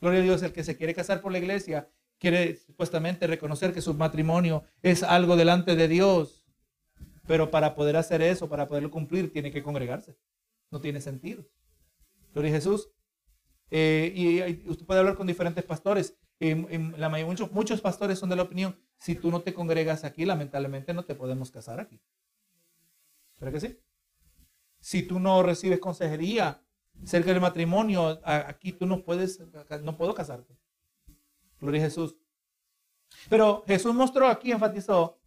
Gloria a Dios, el que se quiere casar por la iglesia quiere supuestamente reconocer que su matrimonio es algo delante de Dios. Pero para poder hacer eso, para poderlo cumplir, tiene que congregarse. No tiene sentido. Gloria a Jesús. Eh, y usted puede hablar con diferentes pastores la muchos, muchos pastores son de la opinión, si tú no te congregas aquí, lamentablemente no te podemos casar aquí. ¿Pero que sí? Si tú no recibes consejería cerca del matrimonio, aquí tú no puedes, no puedo casarte. Gloria a Jesús. Pero Jesús mostró aquí, enfatizó,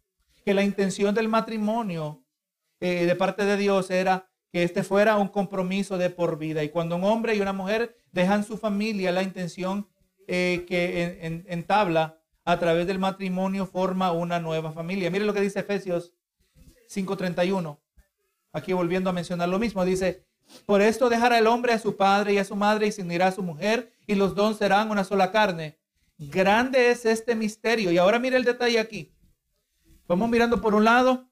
que la intención del matrimonio eh, de parte de Dios era que este fuera un compromiso de por vida. Y cuando un hombre y una mujer dejan su familia, la intención eh, que en, tabla a través del matrimonio forma una nueva familia. Mire lo que dice Efesios 5:31. Aquí volviendo a mencionar lo mismo, dice, por esto dejará el hombre a su padre y a su madre y se unirá a su mujer y los dos serán una sola carne. Grande es este misterio. Y ahora mire el detalle aquí. Vamos mirando por un lado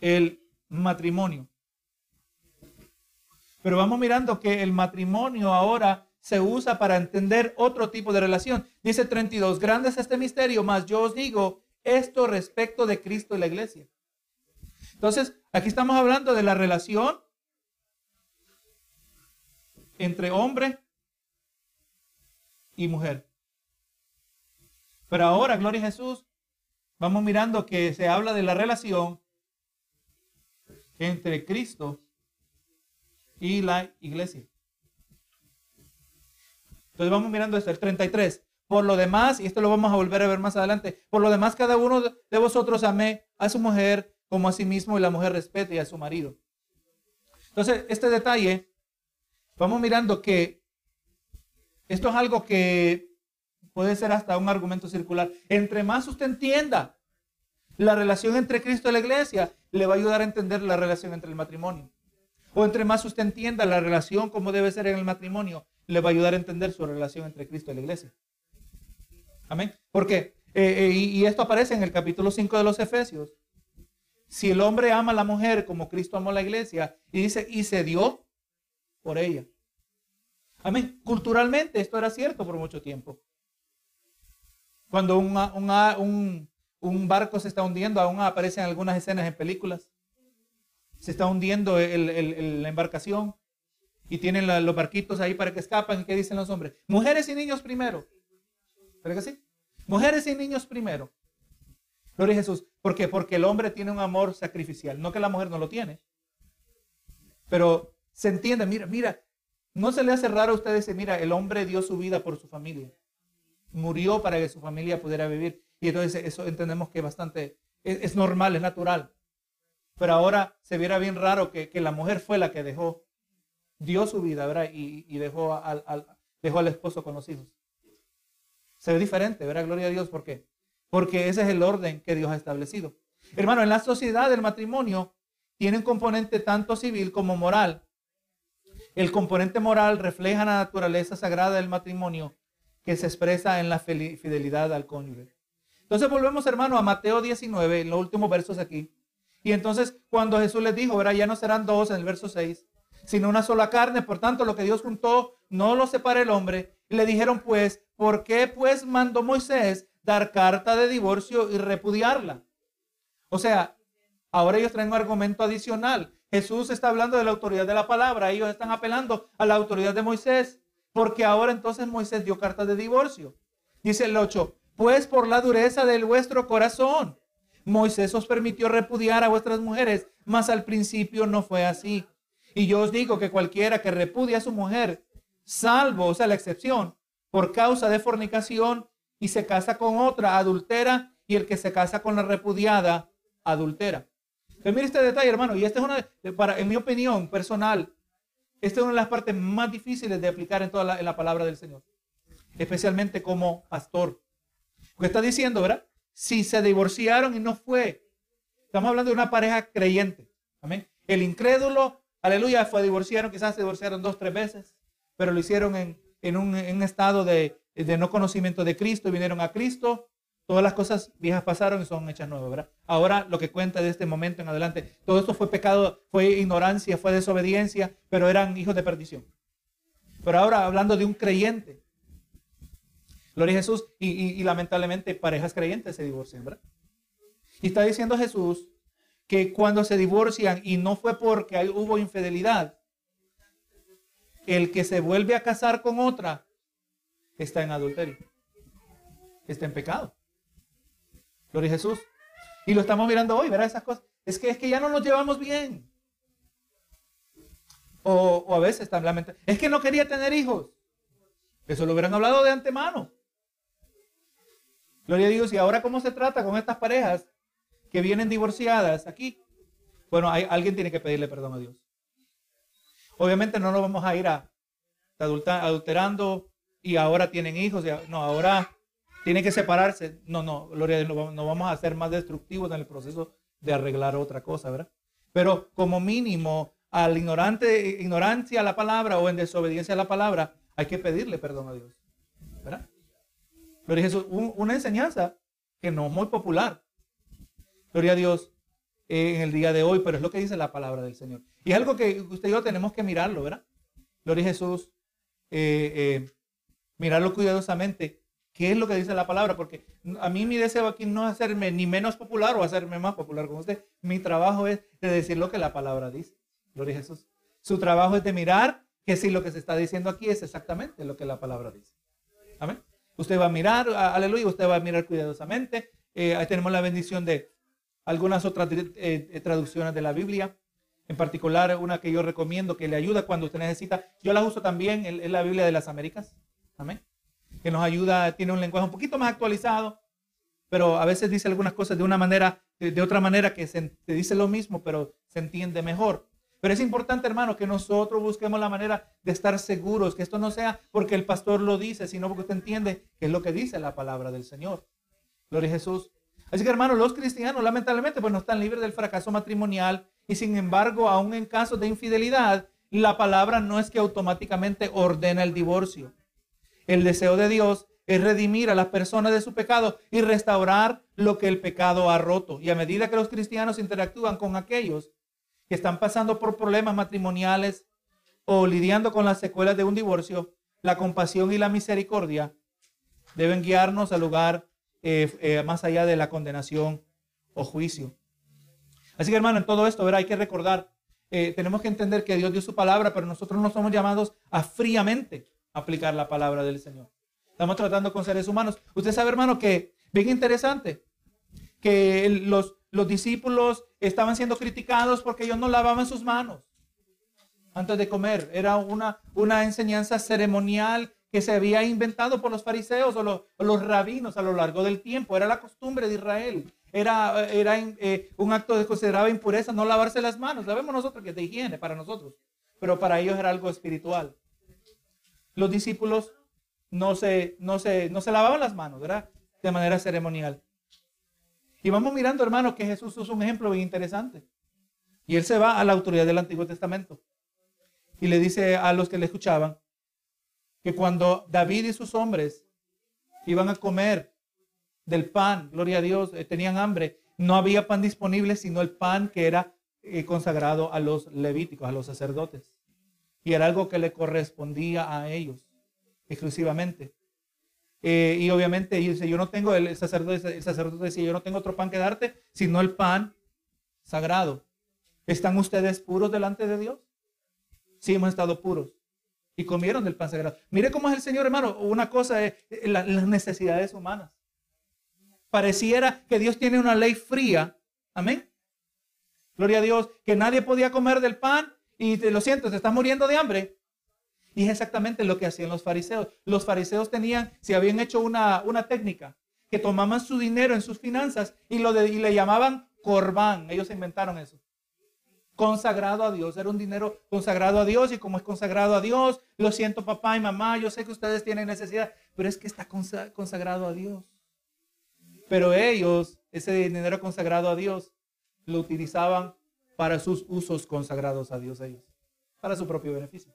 el matrimonio. Pero vamos mirando que el matrimonio ahora se usa para entender otro tipo de relación. Dice 32, grande es este misterio, mas yo os digo esto respecto de Cristo y la iglesia. Entonces, aquí estamos hablando de la relación entre hombre y mujer. Pero ahora, gloria a Jesús, vamos mirando que se habla de la relación entre Cristo y la iglesia. Entonces vamos mirando esto, el 33. Por lo demás, y esto lo vamos a volver a ver más adelante, por lo demás cada uno de vosotros amé a su mujer como a sí mismo y la mujer respete a su marido. Entonces, este detalle, vamos mirando que esto es algo que puede ser hasta un argumento circular. Entre más usted entienda la relación entre Cristo y la iglesia, le va a ayudar a entender la relación entre el matrimonio. o entre más usted entienda la relación como debe ser en el matrimonio, le va a ayudar a entender su relación entre Cristo y la iglesia. Amén. Porque, eh, eh, y, esto aparece en el capítulo 5 de los Efesios. Si el hombre ama a la mujer como Cristo amó a la iglesia, y dice, y se dio por ella. Amén. Culturalmente esto era cierto por mucho tiempo. Cuando un, barco se está hundiendo, aún aparecen algunas escenas en películas. Se está hundiendo la embarcación y tienen los barquitos ahí para que escapan. ¿Y qué dicen los hombres? Mujeres y niños primero. ¿Verdad que sí? Mujeres y niños primero. Gloria a Jesús. ¿Por qué? Porque el hombre tiene un amor sacrificial. No que la mujer no lo tiene. Pero se entiende, mira, mira, no se le hace raro a ustedes decir, mira, el hombre dio su vida por su familia murió para que su familia pudiera vivir. Y entonces eso entendemos que es bastante, es, normal, es natural. Pero ahora se viera bien raro que, la mujer fue la que dejó, dio su vida, ¿verdad? Y, dejó, al, dejó al esposo con los hijos. Se ve diferente, ¿verdad? Gloria a Dios, ¿por qué? Porque ese es el orden que Dios ha establecido. Hermano, en la sociedad el matrimonio tiene un componente tanto civil como moral. El componente moral refleja la naturaleza sagrada del matrimonio que se expresa en la fidelidad al cónyuge. Entonces volvemos, hermano, a Mateo 19, en los últimos versos aquí. Y entonces cuando Jesús les dijo, verá, ya no serán dos en el verso 6, sino una sola carne, por tanto lo que Dios juntó no lo separa el hombre. Y le dijeron pues, ¿por qué pues mandó Moisés dar carta de divorcio y repudiarla? O sea, ahora ellos traen un argumento adicional. Jesús está hablando de la autoridad de la palabra, ellos están apelando a la autoridad de Moisés. Porque ahora entonces Moisés dio carta de divorcio. Dice el 8, pues por la dureza de vuestro corazón, Moisés os permitió repudiar a vuestras mujeres, mas al principio no fue así. Y yo os digo que cualquiera que repudia a su mujer, salvo, o sea, la excepción, por causa de fornicación y se casa con otra, adultera, y el que se casa con la repudiada, adultera. Pero mire este detalle, hermano, y este es una, para, en mi opinión personal, esta es una de las partes más difíciles de aplicar en toda la, en la palabra del Señor, especialmente como pastor. Porque está diciendo, ¿verdad? Si se divorciaron y no fue, estamos hablando de una pareja creyente. Amén. El incrédulo, aleluya, fue divorciaron, quizás se divorciaron dos, tres veces, pero lo hicieron en, en, un, en estado de, de no conocimiento de Cristo, vinieron a Cristo, Todas las cosas viejas pasaron y son hechas nuevas, ¿verdad? Ahora lo que cuenta de este momento en adelante, todo esto fue pecado, fue ignorancia, fue desobediencia, pero eran hijos de perdición. Pero ahora hablando de un creyente, Gloria a Jesús, y, lamentablemente parejas creyentes se divorcian, ¿verdad? Y está diciendo Jesús que cuando se divorcian y no fue porque hubo infidelidad, el que se vuelve a casar con otra está en adulterio, está en pecado. Gloria a Jesús. Y lo estamos mirando hoy, ¿verdad? Esas cosas. Es que, es que ya no nos llevamos bien. O, a veces están lamentando. Es que no quería tener hijos. Eso lo hubieran hablado de antemano. Gloria a Dios. ¿Y ahora cómo se trata con estas parejas que vienen divorciadas aquí? Bueno, hay, alguien tiene que pedirle perdón a Dios. Obviamente no nos vamos a ir a adulterando y ahora tienen hijos. No, ahora tiene que separarse. No, no, Gloria, no, no vamos a ser más destructivos en el proceso de arreglar otra cosa, ¿verdad? Pero como mínimo, al ignorante, ignorancia a la palabra o en desobediencia a la palabra, hay que pedirle perdón a Dios. ¿Verdad? Gloria a Jesús, una enseñanza que no es muy popular. Gloria a Dios en el día de hoy, pero es lo que dice la palabra del Señor. Y es algo que usted y yo tenemos que mirarlo, ¿verdad? Gloria a Jesús, eh, eh, mirarlo cuidadosamente ¿Qué es lo que dice la palabra? Porque a mí mi deseo aquí no es hacerme ni menos popular o hacerme más popular con usted. Mi trabajo es de decir lo que la palabra dice. Gloria a Jesús. Su trabajo es de mirar que si lo que se está diciendo aquí es exactamente lo que la palabra dice. Amén. Usted va a mirar, aleluya, usted va a mirar cuidadosamente. Eh, ahí tenemos la bendición de algunas otras eh, eh, traducciones de la Biblia. En particular, una que yo recomiendo que le ayuda cuando usted necesita. Yo la uso también, es la Biblia de las Américas. Amén que nos ayuda, tiene un lenguaje un poquito más actualizado, pero a veces dice algunas cosas de una manera, de, otra manera que se, dice lo mismo, pero se entiende mejor. Pero es importante, hermano, que nosotros busquemos la manera de estar seguros, que esto no sea porque el pastor lo dice, sino porque usted entiende que es lo que dice la palabra del Señor. Gloria a Jesús. Así que, hermano, los cristianos, lamentablemente, pues no están libres del fracaso matrimonial Y sin embargo, aún en casos de infidelidad, la palabra no es que automáticamente ordena el divorcio. El deseo de Dios es redimir a las personas de su pecado y restaurar lo que el pecado ha roto. Y a medida que los cristianos interactúan con aquellos que están pasando por problemas matrimoniales o lidiando con las secuelas de un divorcio, la compasión y la misericordia deben guiarnos al lugar eh, eh, más allá de la condenación o juicio. Así que hermano, en todo esto, hay que recordar, eh, tenemos que entender que Dios dio su palabra, pero nosotros no somos llamados a fríamente aplicar la palabra del Señor. Estamos tratando con seres humanos. Usted sabe, hermano, que bien interesante, que los, los discípulos estaban siendo criticados porque ellos no lavaban sus manos antes de comer. Era una, una enseñanza ceremonial que se había inventado por los fariseos o los, los, rabinos a lo largo del tiempo. Era la costumbre de Israel. Era, era eh, un acto de consideraba impureza no lavarse las manos. Sabemos nosotros que es de higiene para nosotros, pero para ellos era algo espiritual. Los discípulos no se, no se, no se lavaban las manos, ¿verdad? De manera ceremonial. Y vamos mirando, hermano, que Jesús es un ejemplo bien interesante. Y él se va a la autoridad del Antiguo Testamento. Y le dice a los que le escuchaban que cuando David y sus hombres iban a comer del pan, gloria a Dios, eh, tenían hambre, no había pan disponible sino el pan que era eh, consagrado a los levíticos, a los sacerdotes. Y era algo que le correspondía a ellos exclusivamente. Eh, y obviamente dice, yo no tengo, el sacerdote, el sacerdote decía, yo no tengo otro pan que darte, sino el pan sagrado. ¿Están ustedes puros delante de Dios? Sí, hemos estado puros. Y comieron del pan sagrado. Mire cómo es el Señor, hermano. Una cosa es eh, las necesidades humanas. Pareciera que Dios tiene una ley fría. Amén. Gloria a Dios. Que nadie podía comer del pan. Y te lo siento, te estás muriendo de hambre. Y es exactamente lo que hacían los fariseos. Los fariseos tenían, si habían hecho una, una técnica, que tomaban su dinero en sus finanzas y, lo de, y le llamaban corbán. Ellos inventaron eso. Consagrado a Dios. Era un dinero consagrado a Dios y como es consagrado a Dios, lo siento papá y mamá, yo sé que ustedes tienen necesidad, pero es que está consagrado a Dios. Pero ellos, ese dinero consagrado a Dios, lo utilizaban para sus usos consagrados a Dios ellos, para su propio beneficio.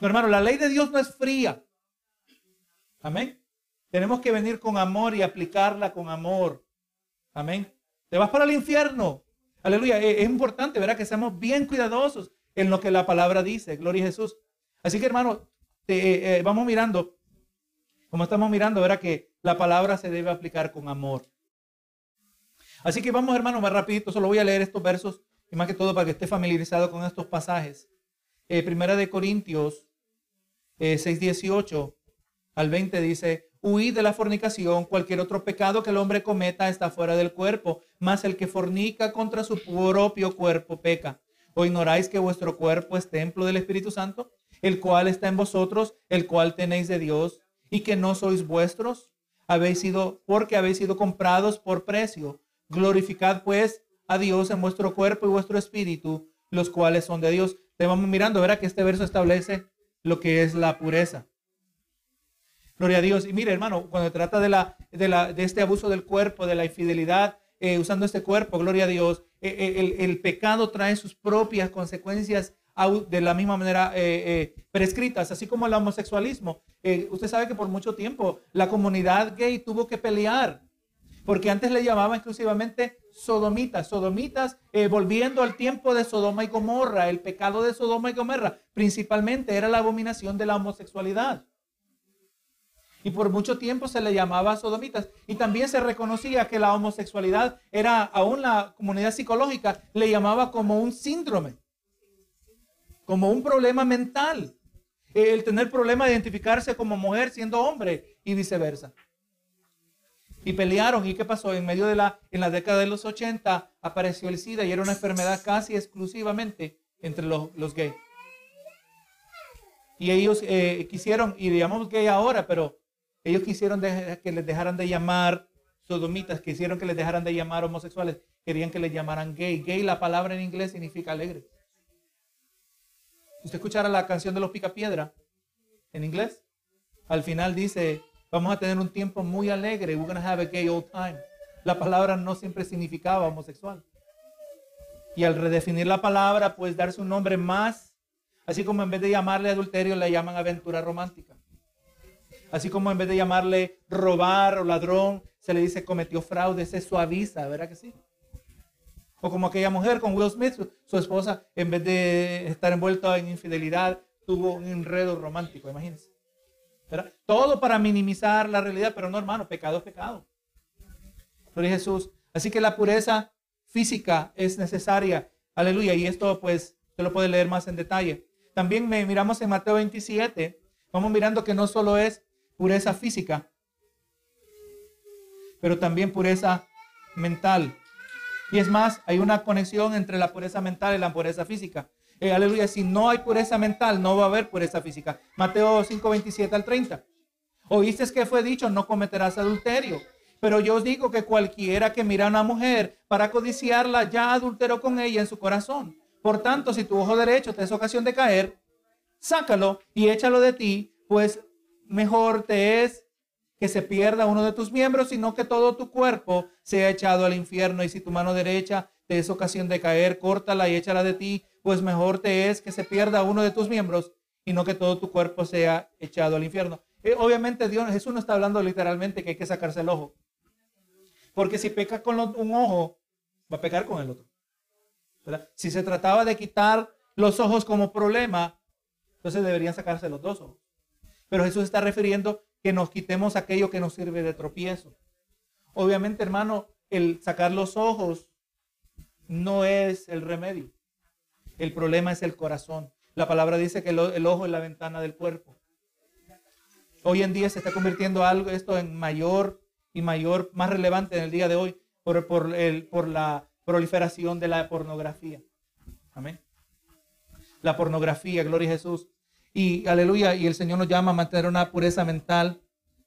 No, hermano, la ley de Dios no es fría. Amén. Tenemos que venir con amor y aplicarla con amor. Amén. Te vas para el infierno. Aleluya. Es, importante, ¿verdad? Que seamos bien cuidadosos en lo que la palabra dice. Gloria a Jesús. Así que, hermano, eh, eh, vamos mirando, como estamos mirando, ¿verdad? Que la palabra se debe aplicar con amor. Así que vamos, hermano, más rapidito. Solo voy a leer estos versos y más que todo para que esté familiarizado con estos pasajes. Eh, primera de Corintios 6.18 eh, al 20 dice, huid de la fornicación, cualquier otro pecado que el hombre cometa está fuera del cuerpo, mas el que fornica contra su propio cuerpo peca. ¿O ignoráis que vuestro cuerpo es templo del Espíritu Santo, el cual está en vosotros, el cual tenéis de Dios, y que no sois vuestros? Habéis sido, porque habéis sido comprados por precio. Glorificad pues a Dios en vuestro cuerpo y vuestro espíritu, los cuales son de Dios. Te vamos mirando, verá que este verso establece lo que es la pureza. Gloria a Dios. Y mire, hermano, cuando trata de, la, de, la, de este abuso del cuerpo, de la infidelidad, eh, usando este cuerpo, gloria a Dios, eh, eh, el, el, pecado trae sus propias consecuencias de la misma manera prescritas, así como el homosexualismo. usted sabe que por mucho tiempo la comunidad gay tuvo que pelear porque antes le llamaban exclusivamente sodomitas, sodomitas, eh, volviendo al tiempo de Sodoma y Gomorra, el pecado de Sodoma y Gomorra, principalmente era la abominación de la homosexualidad. Y por mucho tiempo se le llamaba sodomitas. Y también se reconocía que la homosexualidad era, aún la comunidad psicológica le llamaba como un síndrome, como un problema mental. El tener problema de identificarse como mujer siendo hombre y viceversa y pelearon. ¿Y qué pasó? En medio de la, en la década de los 80 apareció el SIDA y era una enfermedad casi exclusivamente entre los, los gays. Y ellos eh, quisieron, y llamamos gay ahora, pero ellos quisieron que les dejaran de llamar sodomitas, quisieron que les dejaran de llamar homosexuales, querían que les llamaran gay. Gay, la palabra en inglés significa alegre. Usted escuchara la canción de los Picapiedra en inglés, al final dice, Vamos a tener un tiempo muy alegre. We're going to have a gay old time. La palabra no siempre significaba homosexual. Y al redefinir la palabra, pues darse un nombre más, así como en vez de llamarle adulterio, le llaman aventura romántica. Así como en vez de llamarle robar o ladrón, se le dice cometió fraude, se suaviza, ¿verdad que sí? O como aquella mujer con Will Smith, su, esposa, en vez de estar envuelta en infidelidad, tuvo un enredo romántico, imagínense. Todo para minimizar la realidad, pero no, hermano, pecado es pecado. Gloria Jesús. Así que la pureza física es necesaria. Aleluya. Y esto, pues, se lo puede leer más en detalle. También me miramos en Mateo 27. Vamos mirando que no solo es pureza física, pero también pureza mental. Y es más, hay una conexión entre la pureza mental y la pureza física. Eh, aleluya, si no hay pureza mental, no va a haber pureza física. Mateo 5, 27 al 30. Oíste que fue dicho, no cometerás adulterio. Pero yo os digo que cualquiera que mira a una mujer para codiciarla, ya adulteró con ella en su corazón. Por tanto, si tu ojo derecho te es ocasión de caer, sácalo y échalo de ti, pues mejor te es que se pierda uno de tus miembros, sino que todo tu cuerpo sea echado al infierno. Y si tu mano derecha te es ocasión de caer, córtala y échala de ti, pues mejor te es que se pierda uno de tus miembros y no que todo tu cuerpo sea echado al infierno. Eh, obviamente Jesús no está hablando literalmente que hay que sacarse el ojo. Porque si peca con un ojo, va a pecar con el otro. Si se trataba de quitar los ojos como problema, entonces deberían sacarse los dos ojos. Pero Jesús está refiriendo que nos quitemos aquello que nos sirve de tropiezo. Obviamente, hermano, el sacar los ojos no es el remedio. El problema es el corazón. La palabra dice que el, ojo es la ventana del cuerpo. Hoy en día se está convirtiendo algo esto en mayor y mayor, más relevante en el día de hoy por, por, el, por la proliferación de la pornografía. Amén. La pornografía, gloria a Jesús. Y aleluya, y el Señor nos llama a mantener una pureza mental,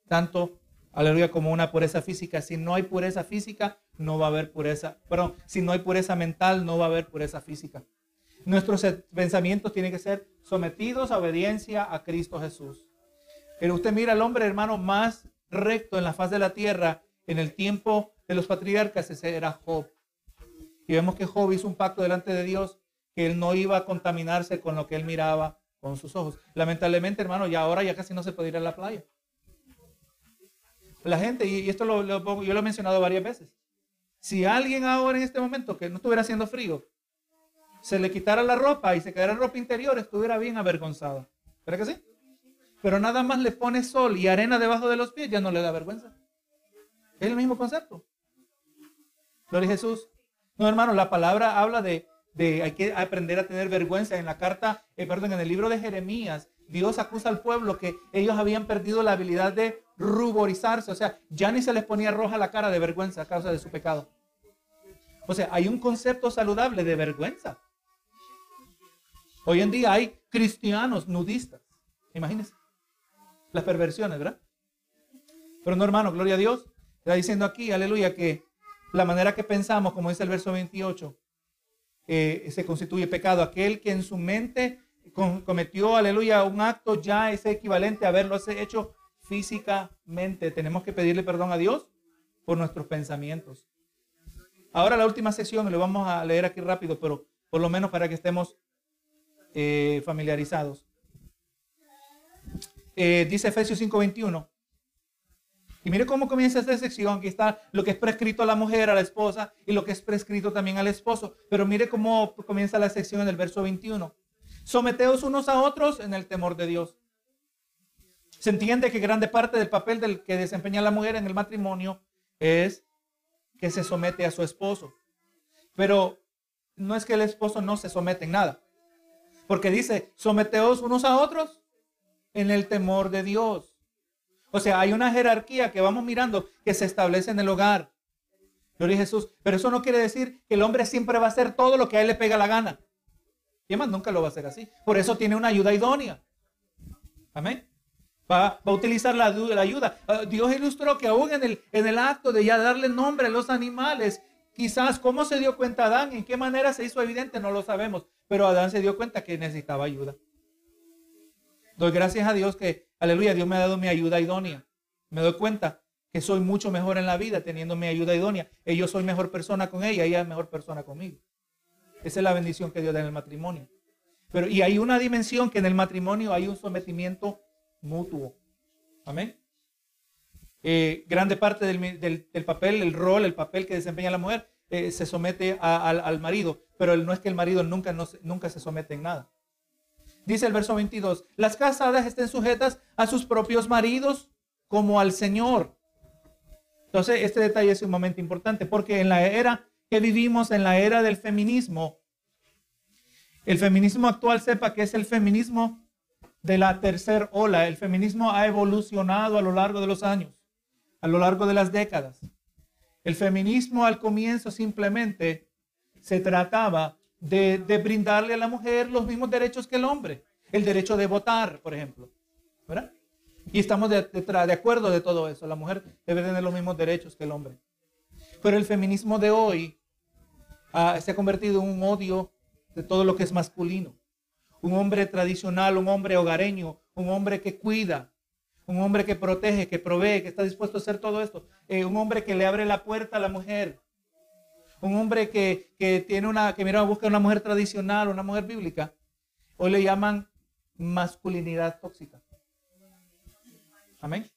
tanto, aleluya, como una pureza física. Si no hay pureza física, no va a haber pureza, perdón, si no hay pureza mental, no va a haber pureza física. Nuestros pensamientos tienen que ser sometidos a obediencia a Cristo Jesús. Pero usted mira al hombre, hermano, más recto en la faz de la tierra en el tiempo de los patriarcas, ese era Job. Y vemos que Job hizo un pacto delante de Dios que él no iba a contaminarse con lo que él miraba con sus ojos. Lamentablemente, hermano, ya ahora ya casi no se puede ir a la playa. La gente, y esto lo, yo lo he mencionado varias veces, si alguien ahora en este momento que no estuviera haciendo frío, se le quitara la ropa y se quedara ropa interior, estuviera bien avergonzado. ¿Verdad que sí? Pero nada más le pone sol y arena debajo de los pies, ya no le da vergüenza. Es el mismo concepto. Gloria a Jesús. No, hermano, la palabra habla de hay que aprender a tener vergüenza. En la carta, eh, perdón, en el libro de Jeremías, Dios acusa al pueblo que ellos habían perdido la habilidad de ruborizarse, o sea, ya ni se les ponía roja la cara de vergüenza a causa de su pecado. O sea, hay un concepto saludable de vergüenza. Hoy en día hay cristianos nudistas. Imagínense. Las perversiones, ¿verdad? Pero no, hermano, gloria a Dios. Está diciendo aquí, aleluya, que la manera que pensamos, como dice el verso 28, eh, se constituye pecado. Aquel que en su mente cometió, aleluya, un acto ya es equivalente a haberlo hecho físicamente. Tenemos que pedirle perdón a Dios por nuestros pensamientos. Ahora la última sección, lo vamos a leer aquí rápido, pero por lo menos para que estemos eh, familiarizados. Eh, dice Efesios 5:21. Y mire cómo comienza esta sección. Aquí está lo que es prescrito a la mujer, a la esposa, y lo que es prescrito también al esposo. Pero mire cómo comienza la sección en el verso 21. Someteos unos a otros en el temor de Dios. Se entiende que grande parte del papel del que desempeña la mujer en el matrimonio es que se somete a su esposo. Pero no es que el esposo no se somete en nada. Porque dice, someteos unos a otros en el temor de Dios. O sea, hay una jerarquía que vamos mirando que se establece en el hogar. Gloria a Jesús. Pero eso no quiere decir que el hombre siempre va a hacer todo lo que a él le pega la gana. Y además nunca lo va a hacer así. Por eso tiene una ayuda idónea. Amén. Va, a utilizar la, la, ayuda. Ah, Dios ilustró que aún en el, en el acto de ya darle nombre a los animales, quizás cómo se dio cuenta Adán, en qué manera se hizo evidente, no lo sabemos. Pero Adán se dio cuenta que necesitaba ayuda. Doy gracias a Dios que Aleluya, Dios me ha dado mi ayuda idónea. Me doy cuenta que soy mucho mejor en la vida teniendo mi ayuda idónea. Y yo soy mejor persona con ella, ella es mejor persona conmigo. Esa es la bendición que Dios da en el matrimonio. Pero, y hay una dimensión que en el matrimonio hay un sometimiento mutuo. Amén. Eh, grande parte del, papel, el rol, el papel que desempeña la mujer eh, se somete al marido, pero no es que el marido nunca, nunca se somete en nada. Dice el verso 22, las casadas estén sujetas a sus propios maridos como al Señor. Entonces, este detalle es un momento importante porque en la era que vivimos, en la era del feminismo, el feminismo actual sepa que es el feminismo de la tercera ola. El feminismo ha evolucionado a lo largo de los años, a lo largo de las décadas. El feminismo al comienzo simplemente se trataba de, brindarle a la mujer los mismos derechos que el hombre. El derecho de votar, por ejemplo. ¿Verdad? Y estamos de, de, acuerdo de todo eso. La mujer debe tener los mismos derechos que el hombre. Pero el feminismo de hoy ah, se ha convertido en un odio de todo lo que es masculino. Un hombre tradicional, un hombre hogareño, un hombre que cuida, un hombre que protege, que provee, que está dispuesto a hacer todo esto. Eh, un hombre que le abre la puerta a la mujer. Un hombre que, tiene una, que mira, busca una mujer tradicional, una mujer bíblica. Hoy le llaman masculinidad tóxica. Amén.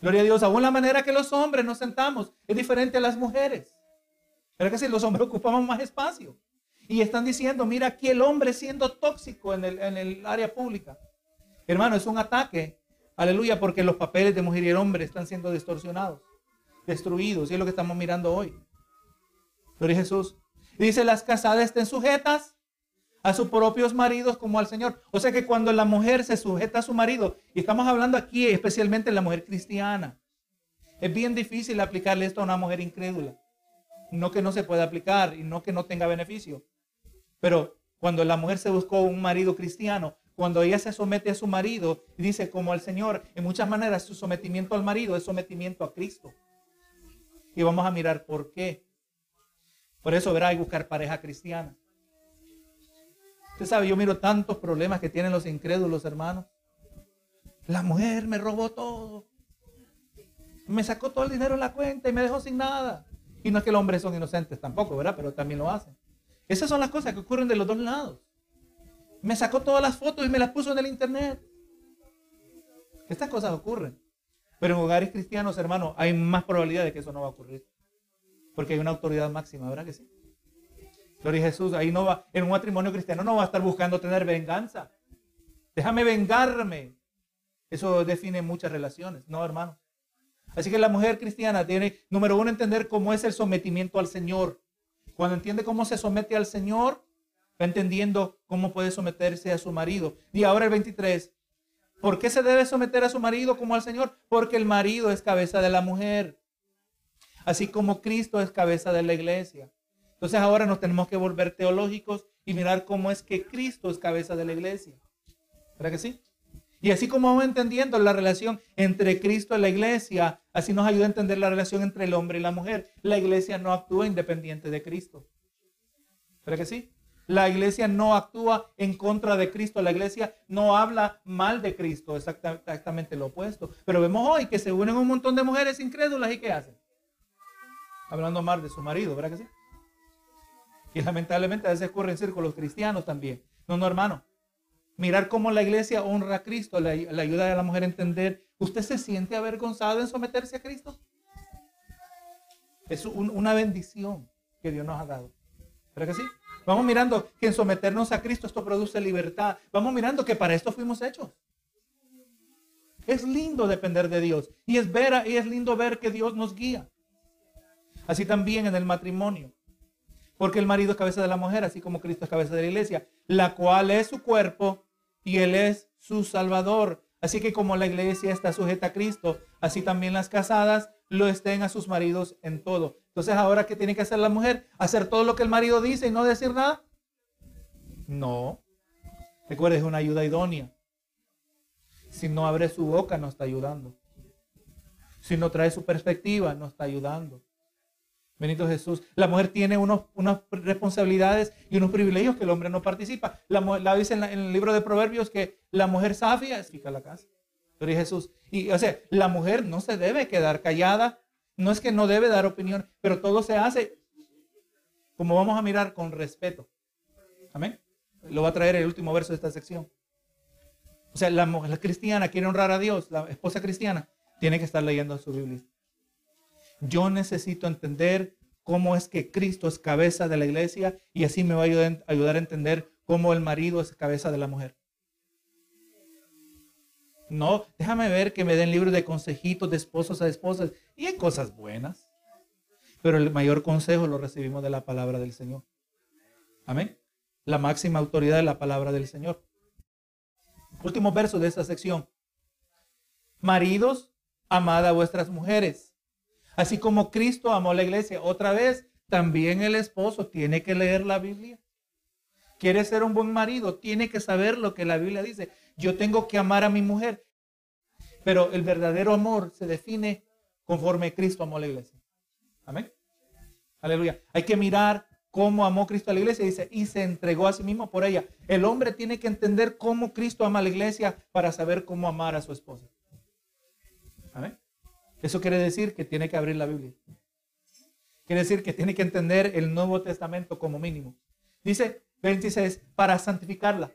Gloria a Dios. Aún la manera que los hombres nos sentamos es diferente a las mujeres. Pero que si los hombres ocupamos más espacio. Y están diciendo, mira aquí el hombre siendo tóxico en el, área pública. Hermano, es un ataque. Aleluya, porque los papeles de mujer y hombre están siendo distorsionados, destruidos. Y es lo que estamos mirando hoy. Gloria a Jesús. dice, las casadas estén sujetas a sus propios maridos como al Señor. O sea que cuando la mujer se sujeta a su marido, y estamos hablando aquí especialmente en la mujer cristiana, es bien difícil aplicarle esto a una mujer incrédula. No que no se pueda aplicar y no que no tenga beneficio. Pero cuando la mujer se buscó un marido cristiano, cuando ella se somete a su marido, dice como al Señor, en muchas maneras su sometimiento al marido es sometimiento a Cristo. Y vamos a mirar por qué. Por eso verá y buscar pareja cristiana. Usted sabe, yo miro tantos problemas que tienen los incrédulos, hermanos. La mujer me robó todo. Me sacó todo el dinero en la cuenta y me dejó sin nada. Y no es que los hombres son inocentes tampoco, ¿verdad? Pero también lo hacen. Esas son las cosas que ocurren de los dos lados. Me sacó todas las fotos y me las puso en el internet. Estas cosas ocurren. Pero en hogares cristianos, hermano, hay más probabilidad de que eso no va a ocurrir. Porque hay una autoridad máxima, ¿verdad que sí? Gloria a Jesús, ahí no va, en un matrimonio cristiano no va a estar buscando tener venganza. Déjame vengarme. Eso define muchas relaciones, ¿no, hermano? Así que la mujer cristiana tiene, número uno, entender cómo es el sometimiento al Señor. Cuando entiende cómo se somete al Señor, entendiendo cómo puede someterse a su marido. Y ahora el 23. ¿Por qué se debe someter a su marido como al Señor? Porque el marido es cabeza de la mujer. Así como Cristo es cabeza de la iglesia. Entonces ahora nos tenemos que volver teológicos y mirar cómo es que Cristo es cabeza de la iglesia. ¿Verdad que sí? Y así como vamos entendiendo la relación entre Cristo y la iglesia, así nos ayuda a entender la relación entre el hombre y la mujer. La iglesia no actúa independiente de Cristo. ¿Pero que sí? La iglesia no actúa en contra de Cristo. La iglesia no habla mal de Cristo. Exactamente lo opuesto. Pero vemos hoy que se unen un montón de mujeres incrédulas y ¿qué hacen? Hablando mal de su marido, ¿verdad que sí? Y lamentablemente a veces ocurre en círculos cristianos también. No, no, hermano. Mirar cómo la iglesia honra a Cristo, le, ayuda a la mujer a entender. ¿Usted se siente avergonzado en someterse a Cristo? Es una bendición que Dios nos ha dado. ¿Verdad que sí? Vamos mirando que en someternos a Cristo esto produce libertad. Vamos mirando que para esto fuimos hechos. Es lindo depender de Dios. Y es, ver, y es lindo ver que Dios nos guía. Así también en el matrimonio. Porque el marido es cabeza de la mujer, así como Cristo es cabeza de la iglesia, la cual es su cuerpo y Él es su Salvador. Así que como la iglesia está sujeta a Cristo, así también las casadas lo estén a sus maridos en todo. Entonces, ahora, ¿qué tiene que hacer la mujer? ¿Hacer todo lo que el marido dice y no decir nada? No. Recuerde, es una ayuda idónea. Si no abre su boca, no está ayudando. Si no trae su perspectiva, no está ayudando. Benito Jesús. La mujer tiene unos, unas responsabilidades y unos privilegios que el hombre no participa. La, dice en, el libro de Proverbios que la mujer sabia es fija la casa. Pero Jesús. Y o sea, la mujer no se debe quedar callada. No es que no debe dar opinión, pero todo se hace como vamos a mirar con respeto. Amén. Lo va a traer el último verso de esta sección. O sea, la mujer cristiana quiere honrar a Dios, la esposa cristiana tiene que estar leyendo su Biblia. Yo necesito entender cómo es que Cristo es cabeza de la iglesia y así me va a ayudar, a entender cómo el marido es cabeza de la mujer. No, déjame ver que me den libros de consejitos de esposos a esposas y hay cosas buenas. Pero el mayor consejo lo recibimos de la palabra del Señor. Amén. La máxima autoridad de la palabra del Señor. Último verso de esta sección. Maridos, amad a vuestras mujeres. Así como Cristo amó a la iglesia. Otra vez, también el esposo tiene que leer la Biblia. Quiere ser un buen marido, tiene que saber lo que la Biblia dice. Yo tengo que amar a mi mujer. Pero el verdadero amor se define conforme Cristo amó a la iglesia. Amén. Aleluya. Hay que mirar cómo amó Cristo a la iglesia. Dice, y se entregó a sí mismo por ella. El hombre tiene que entender cómo Cristo ama a la iglesia para saber cómo amar a su esposa. Amén. Eso quiere decir que tiene que abrir la Biblia. Quiere decir que tiene que entender el Nuevo Testamento como mínimo. Dice 26, para santificarla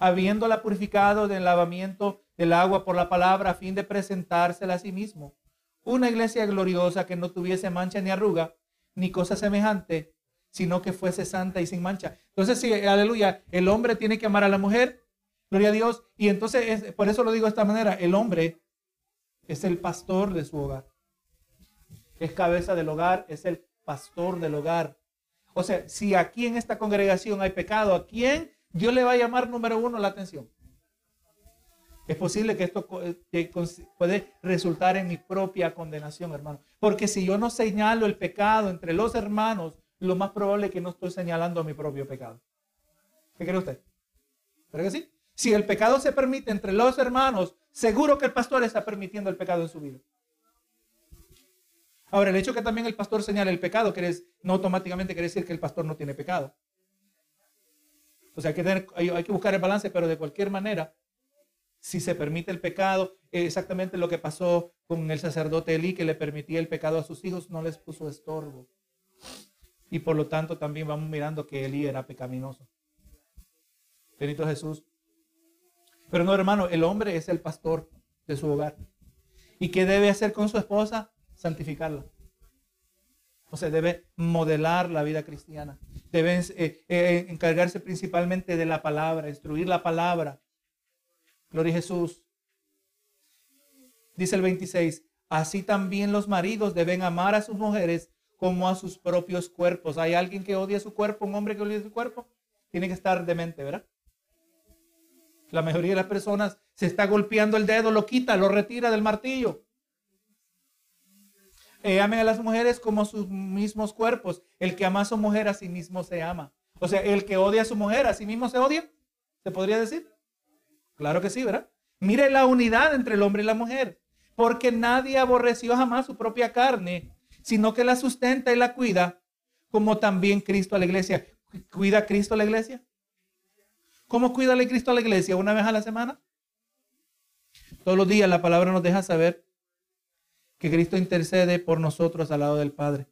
habiéndola purificado del lavamiento del agua por la palabra a fin de presentársela a sí mismo. Una iglesia gloriosa que no tuviese mancha ni arruga, ni cosa semejante, sino que fuese santa y sin mancha. Entonces, sí, aleluya, el hombre tiene que amar a la mujer, gloria a Dios, y entonces, por eso lo digo de esta manera, el hombre es el pastor de su hogar. Es cabeza del hogar, es el pastor del hogar. O sea, si aquí en esta congregación hay pecado, ¿a quién Dios le va a llamar número uno la atención. Es posible que esto puede resultar en mi propia condenación, hermano. Porque si yo no señalo el pecado entre los hermanos, lo más probable es que no estoy señalando mi propio pecado. ¿Qué cree usted? ¿Cree que sí? Si el pecado se permite entre los hermanos, seguro que el pastor está permitiendo el pecado en su vida. Ahora, el hecho que también el pastor señale el pecado, no automáticamente quiere decir que el pastor no tiene pecado. O sea, hay que, tener, hay, que buscar el balance, pero de cualquier manera, si se permite el pecado, exactamente lo que pasó con el sacerdote Elí, que le permitía el pecado a sus hijos, no les puso estorbo. Y por lo tanto también vamos mirando que Elí era pecaminoso. Benito Jesús. Pero no, hermano, el hombre es el pastor de su hogar. ¿Y qué debe hacer con su esposa? Santificarla. O sea, debe modelar la vida cristiana. Debe eh, eh, encargarse principalmente de la palabra, instruir la palabra. Gloria a Jesús. Dice el 26, así también los maridos deben amar a sus mujeres como a sus propios cuerpos. ¿Hay alguien que odia su cuerpo? ¿Un hombre que odia su cuerpo? Tiene que estar demente, ¿verdad? La mayoría de las personas se está golpeando el dedo, lo quita, lo retira del martillo. Eh, amen a las mujeres como sus mismos cuerpos. El que ama a su mujer a sí mismo se ama. O sea, el que odia a su mujer a sí mismo se odia. ¿Se podría decir? Claro que sí, ¿verdad? Mire la unidad entre el hombre y la mujer. Porque nadie aborreció jamás su propia carne, sino que la sustenta y la cuida, como también Cristo a la iglesia. ¿Cuida Cristo a la iglesia? ¿Cómo cuida Cristo a la iglesia? ¿Una vez a la semana? Todos los días la palabra nos deja saber que Cristo intercede por nosotros al lado del Padre.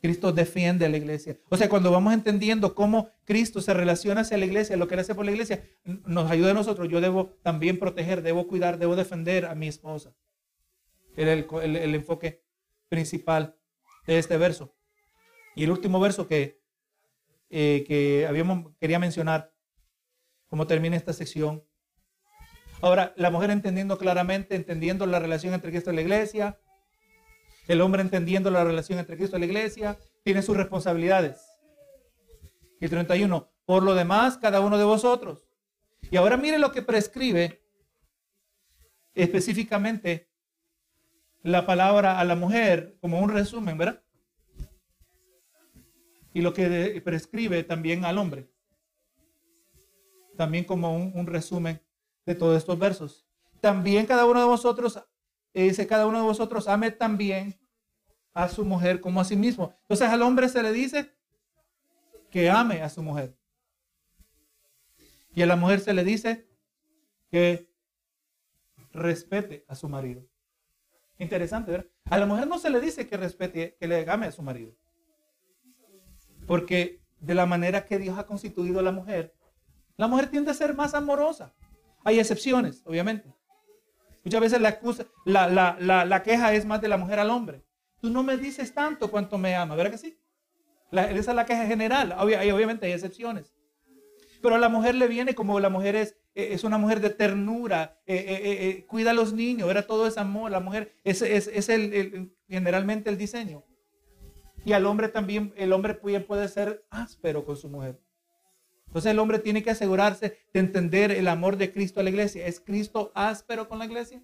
Cristo defiende a la iglesia. O sea, cuando vamos entendiendo cómo Cristo se relaciona hacia la iglesia, lo que él hace por la iglesia, nos ayuda a nosotros. Yo debo también proteger, debo cuidar, debo defender a mi esposa. El, el, enfoque principal de este verso. Y el último verso que, eh, que habíamos, quería mencionar, como termina esta sección, Ahora, la mujer entendiendo claramente, entendiendo la relación entre Cristo y la iglesia, el hombre entendiendo la relación entre Cristo y la iglesia, tiene sus responsabilidades. Y 31, por lo demás, cada uno de vosotros. Y ahora mire lo que prescribe específicamente la palabra a la mujer como un resumen, ¿verdad? Y lo que prescribe también al hombre. También como un, resumen de todos estos versos. También cada uno de vosotros, dice cada uno de vosotros, ame también a su mujer como a sí mismo. Entonces al hombre se le dice que ame a su mujer. Y a la mujer se le dice que respete a su marido. Interesante, ¿verdad? A la mujer no se le dice que respete, que le ame a su marido. Porque de la manera que Dios ha constituido a la mujer, la mujer tiende a ser más amorosa. Hay excepciones, obviamente. Muchas veces la, excusa, la, queja es más de la mujer al hombre. Tú no me dices tanto cuanto me ama, ¿verdad que sí? esa es la queja general. obviamente hay excepciones. Pero a la mujer le viene como la mujer es, eh, es una mujer de ternura, eh, eh, cuida a los niños, era todo ese amor. La mujer es, es, es el, generalmente el diseño. Y al hombre también, el hombre puede ser áspero con su mujer. Entonces el hombre tiene que asegurarse de entender el amor de Cristo a la iglesia. ¿Es Cristo áspero con la iglesia?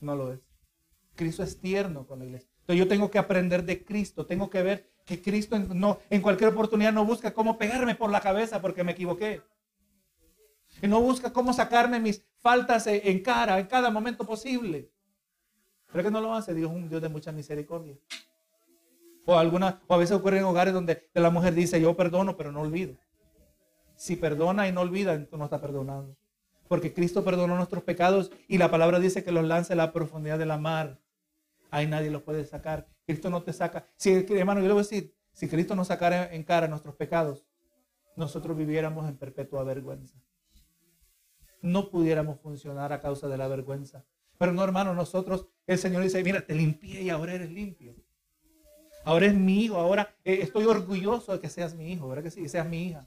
No lo es. Cristo es tierno con la iglesia. Entonces yo tengo que aprender de Cristo, tengo que ver que Cristo no, en cualquier oportunidad no busca cómo pegarme por la cabeza porque me equivoqué. Y no busca cómo sacarme mis faltas en cara en cada momento posible. Pero que no lo hace Dios es un Dios de mucha misericordia. O, alguna, o a veces ocurre en hogares donde la mujer dice, yo perdono, pero no olvido. Si perdona y no olvida, entonces no está perdonando. Porque Cristo perdonó nuestros pecados y la palabra dice que los lanza a la profundidad de la mar. Ahí nadie los puede sacar. Cristo no te saca. Si, hermano, yo le voy a decir, si Cristo nos sacara en cara nuestros pecados, nosotros viviéramos en perpetua vergüenza. No pudiéramos funcionar a causa de la vergüenza. Pero no, hermano, nosotros, el Señor dice, mira, te limpié y ahora eres limpio. Ahora es mi hijo, ahora eh, estoy orgulloso de que seas mi hijo, ¿verdad que sí? Que seas mi hija.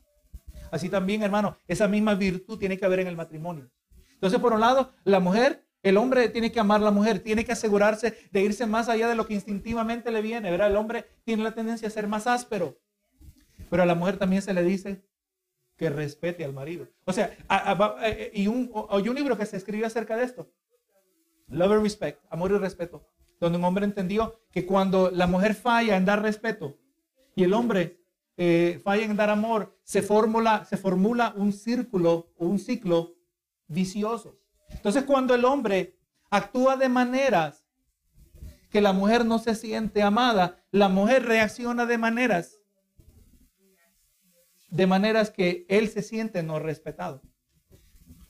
Así también, hermano, esa misma virtud tiene que haber en el matrimonio. Entonces, por un lado, la mujer, el hombre tiene que amar a la mujer, tiene que asegurarse de irse más allá de lo que instintivamente le viene, ¿verdad? El hombre tiene la tendencia a ser más áspero, pero a la mujer también se le dice que respete al marido. O sea, eh, y un, hay un libro que se escribe acerca de esto. Love and Respect, amor y respeto, donde un hombre entendió que cuando la mujer falla en dar respeto y el hombre eh, en dar amor, se formula, se formula un círculo o un ciclo vicioso. Entonces cuando el hombre actúa de maneras que la mujer no se siente amada, la mujer reacciona de maneras de maneras que él se siente no respetado.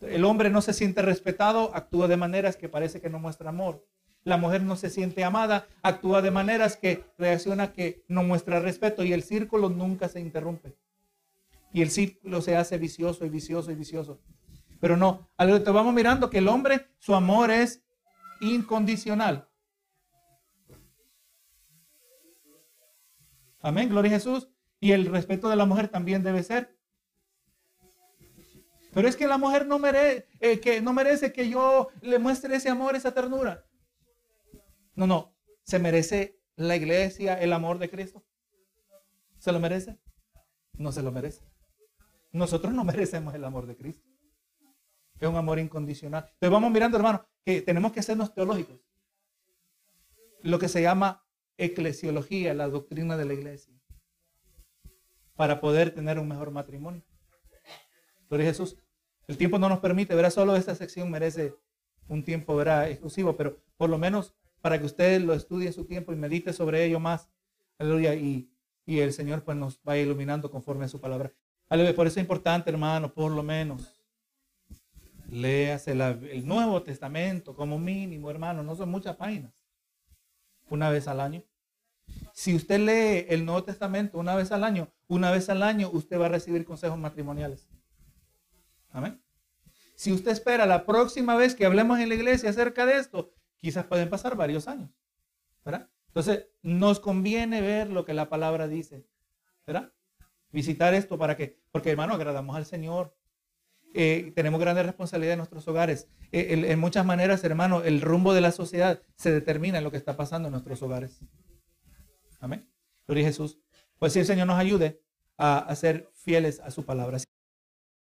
El hombre no se siente respetado, actúa de maneras que parece que no muestra amor la mujer no se siente amada, actúa de maneras que reacciona que no muestra respeto y el círculo nunca se interrumpe. Y el círculo se hace vicioso y vicioso y vicioso. Pero no, te vamos mirando que el hombre, su amor es incondicional. Amén, gloria a Jesús. Y el respeto de la mujer también debe ser. Pero es que la mujer no merece, eh, que no merece que yo le muestre ese amor, esa ternura. No, no. ¿Se merece la iglesia el amor de Cristo? ¿Se lo merece? No se lo merece. Nosotros no merecemos el amor de Cristo. Es un amor incondicional. Entonces vamos mirando, hermano, que tenemos que hacernos teológicos. Lo que se llama eclesiología, la doctrina de la iglesia. Para poder tener un mejor matrimonio. Gloria Jesús. El tiempo no nos permite, verá, solo esta sección merece un tiempo, verá, exclusivo, pero por lo menos para que usted lo estudie en su tiempo y medite sobre ello más. Aleluya. Y, y el Señor pues nos vaya iluminando conforme a su palabra. Aleluya. Por eso es importante, hermano, por lo menos. Léase el Nuevo Testamento como mínimo, hermano. No son muchas páginas. Una vez al año. Si usted lee el Nuevo Testamento una vez al año, una vez al año usted va a recibir consejos matrimoniales. Amén. Si usted espera la próxima vez que hablemos en la iglesia acerca de esto, quizás pueden pasar varios años. ¿Verdad? Entonces, nos conviene ver lo que la palabra dice. ¿Verdad? Visitar esto para que, porque hermano, agradamos al Señor. Eh, tenemos grandes responsabilidades en nuestros hogares. Eh, en muchas maneras, hermano, el rumbo de la sociedad se determina en lo que está pasando en nuestros hogares. Amén. Gloria a Jesús. Pues si el Señor nos ayude a, a ser fieles a su palabra.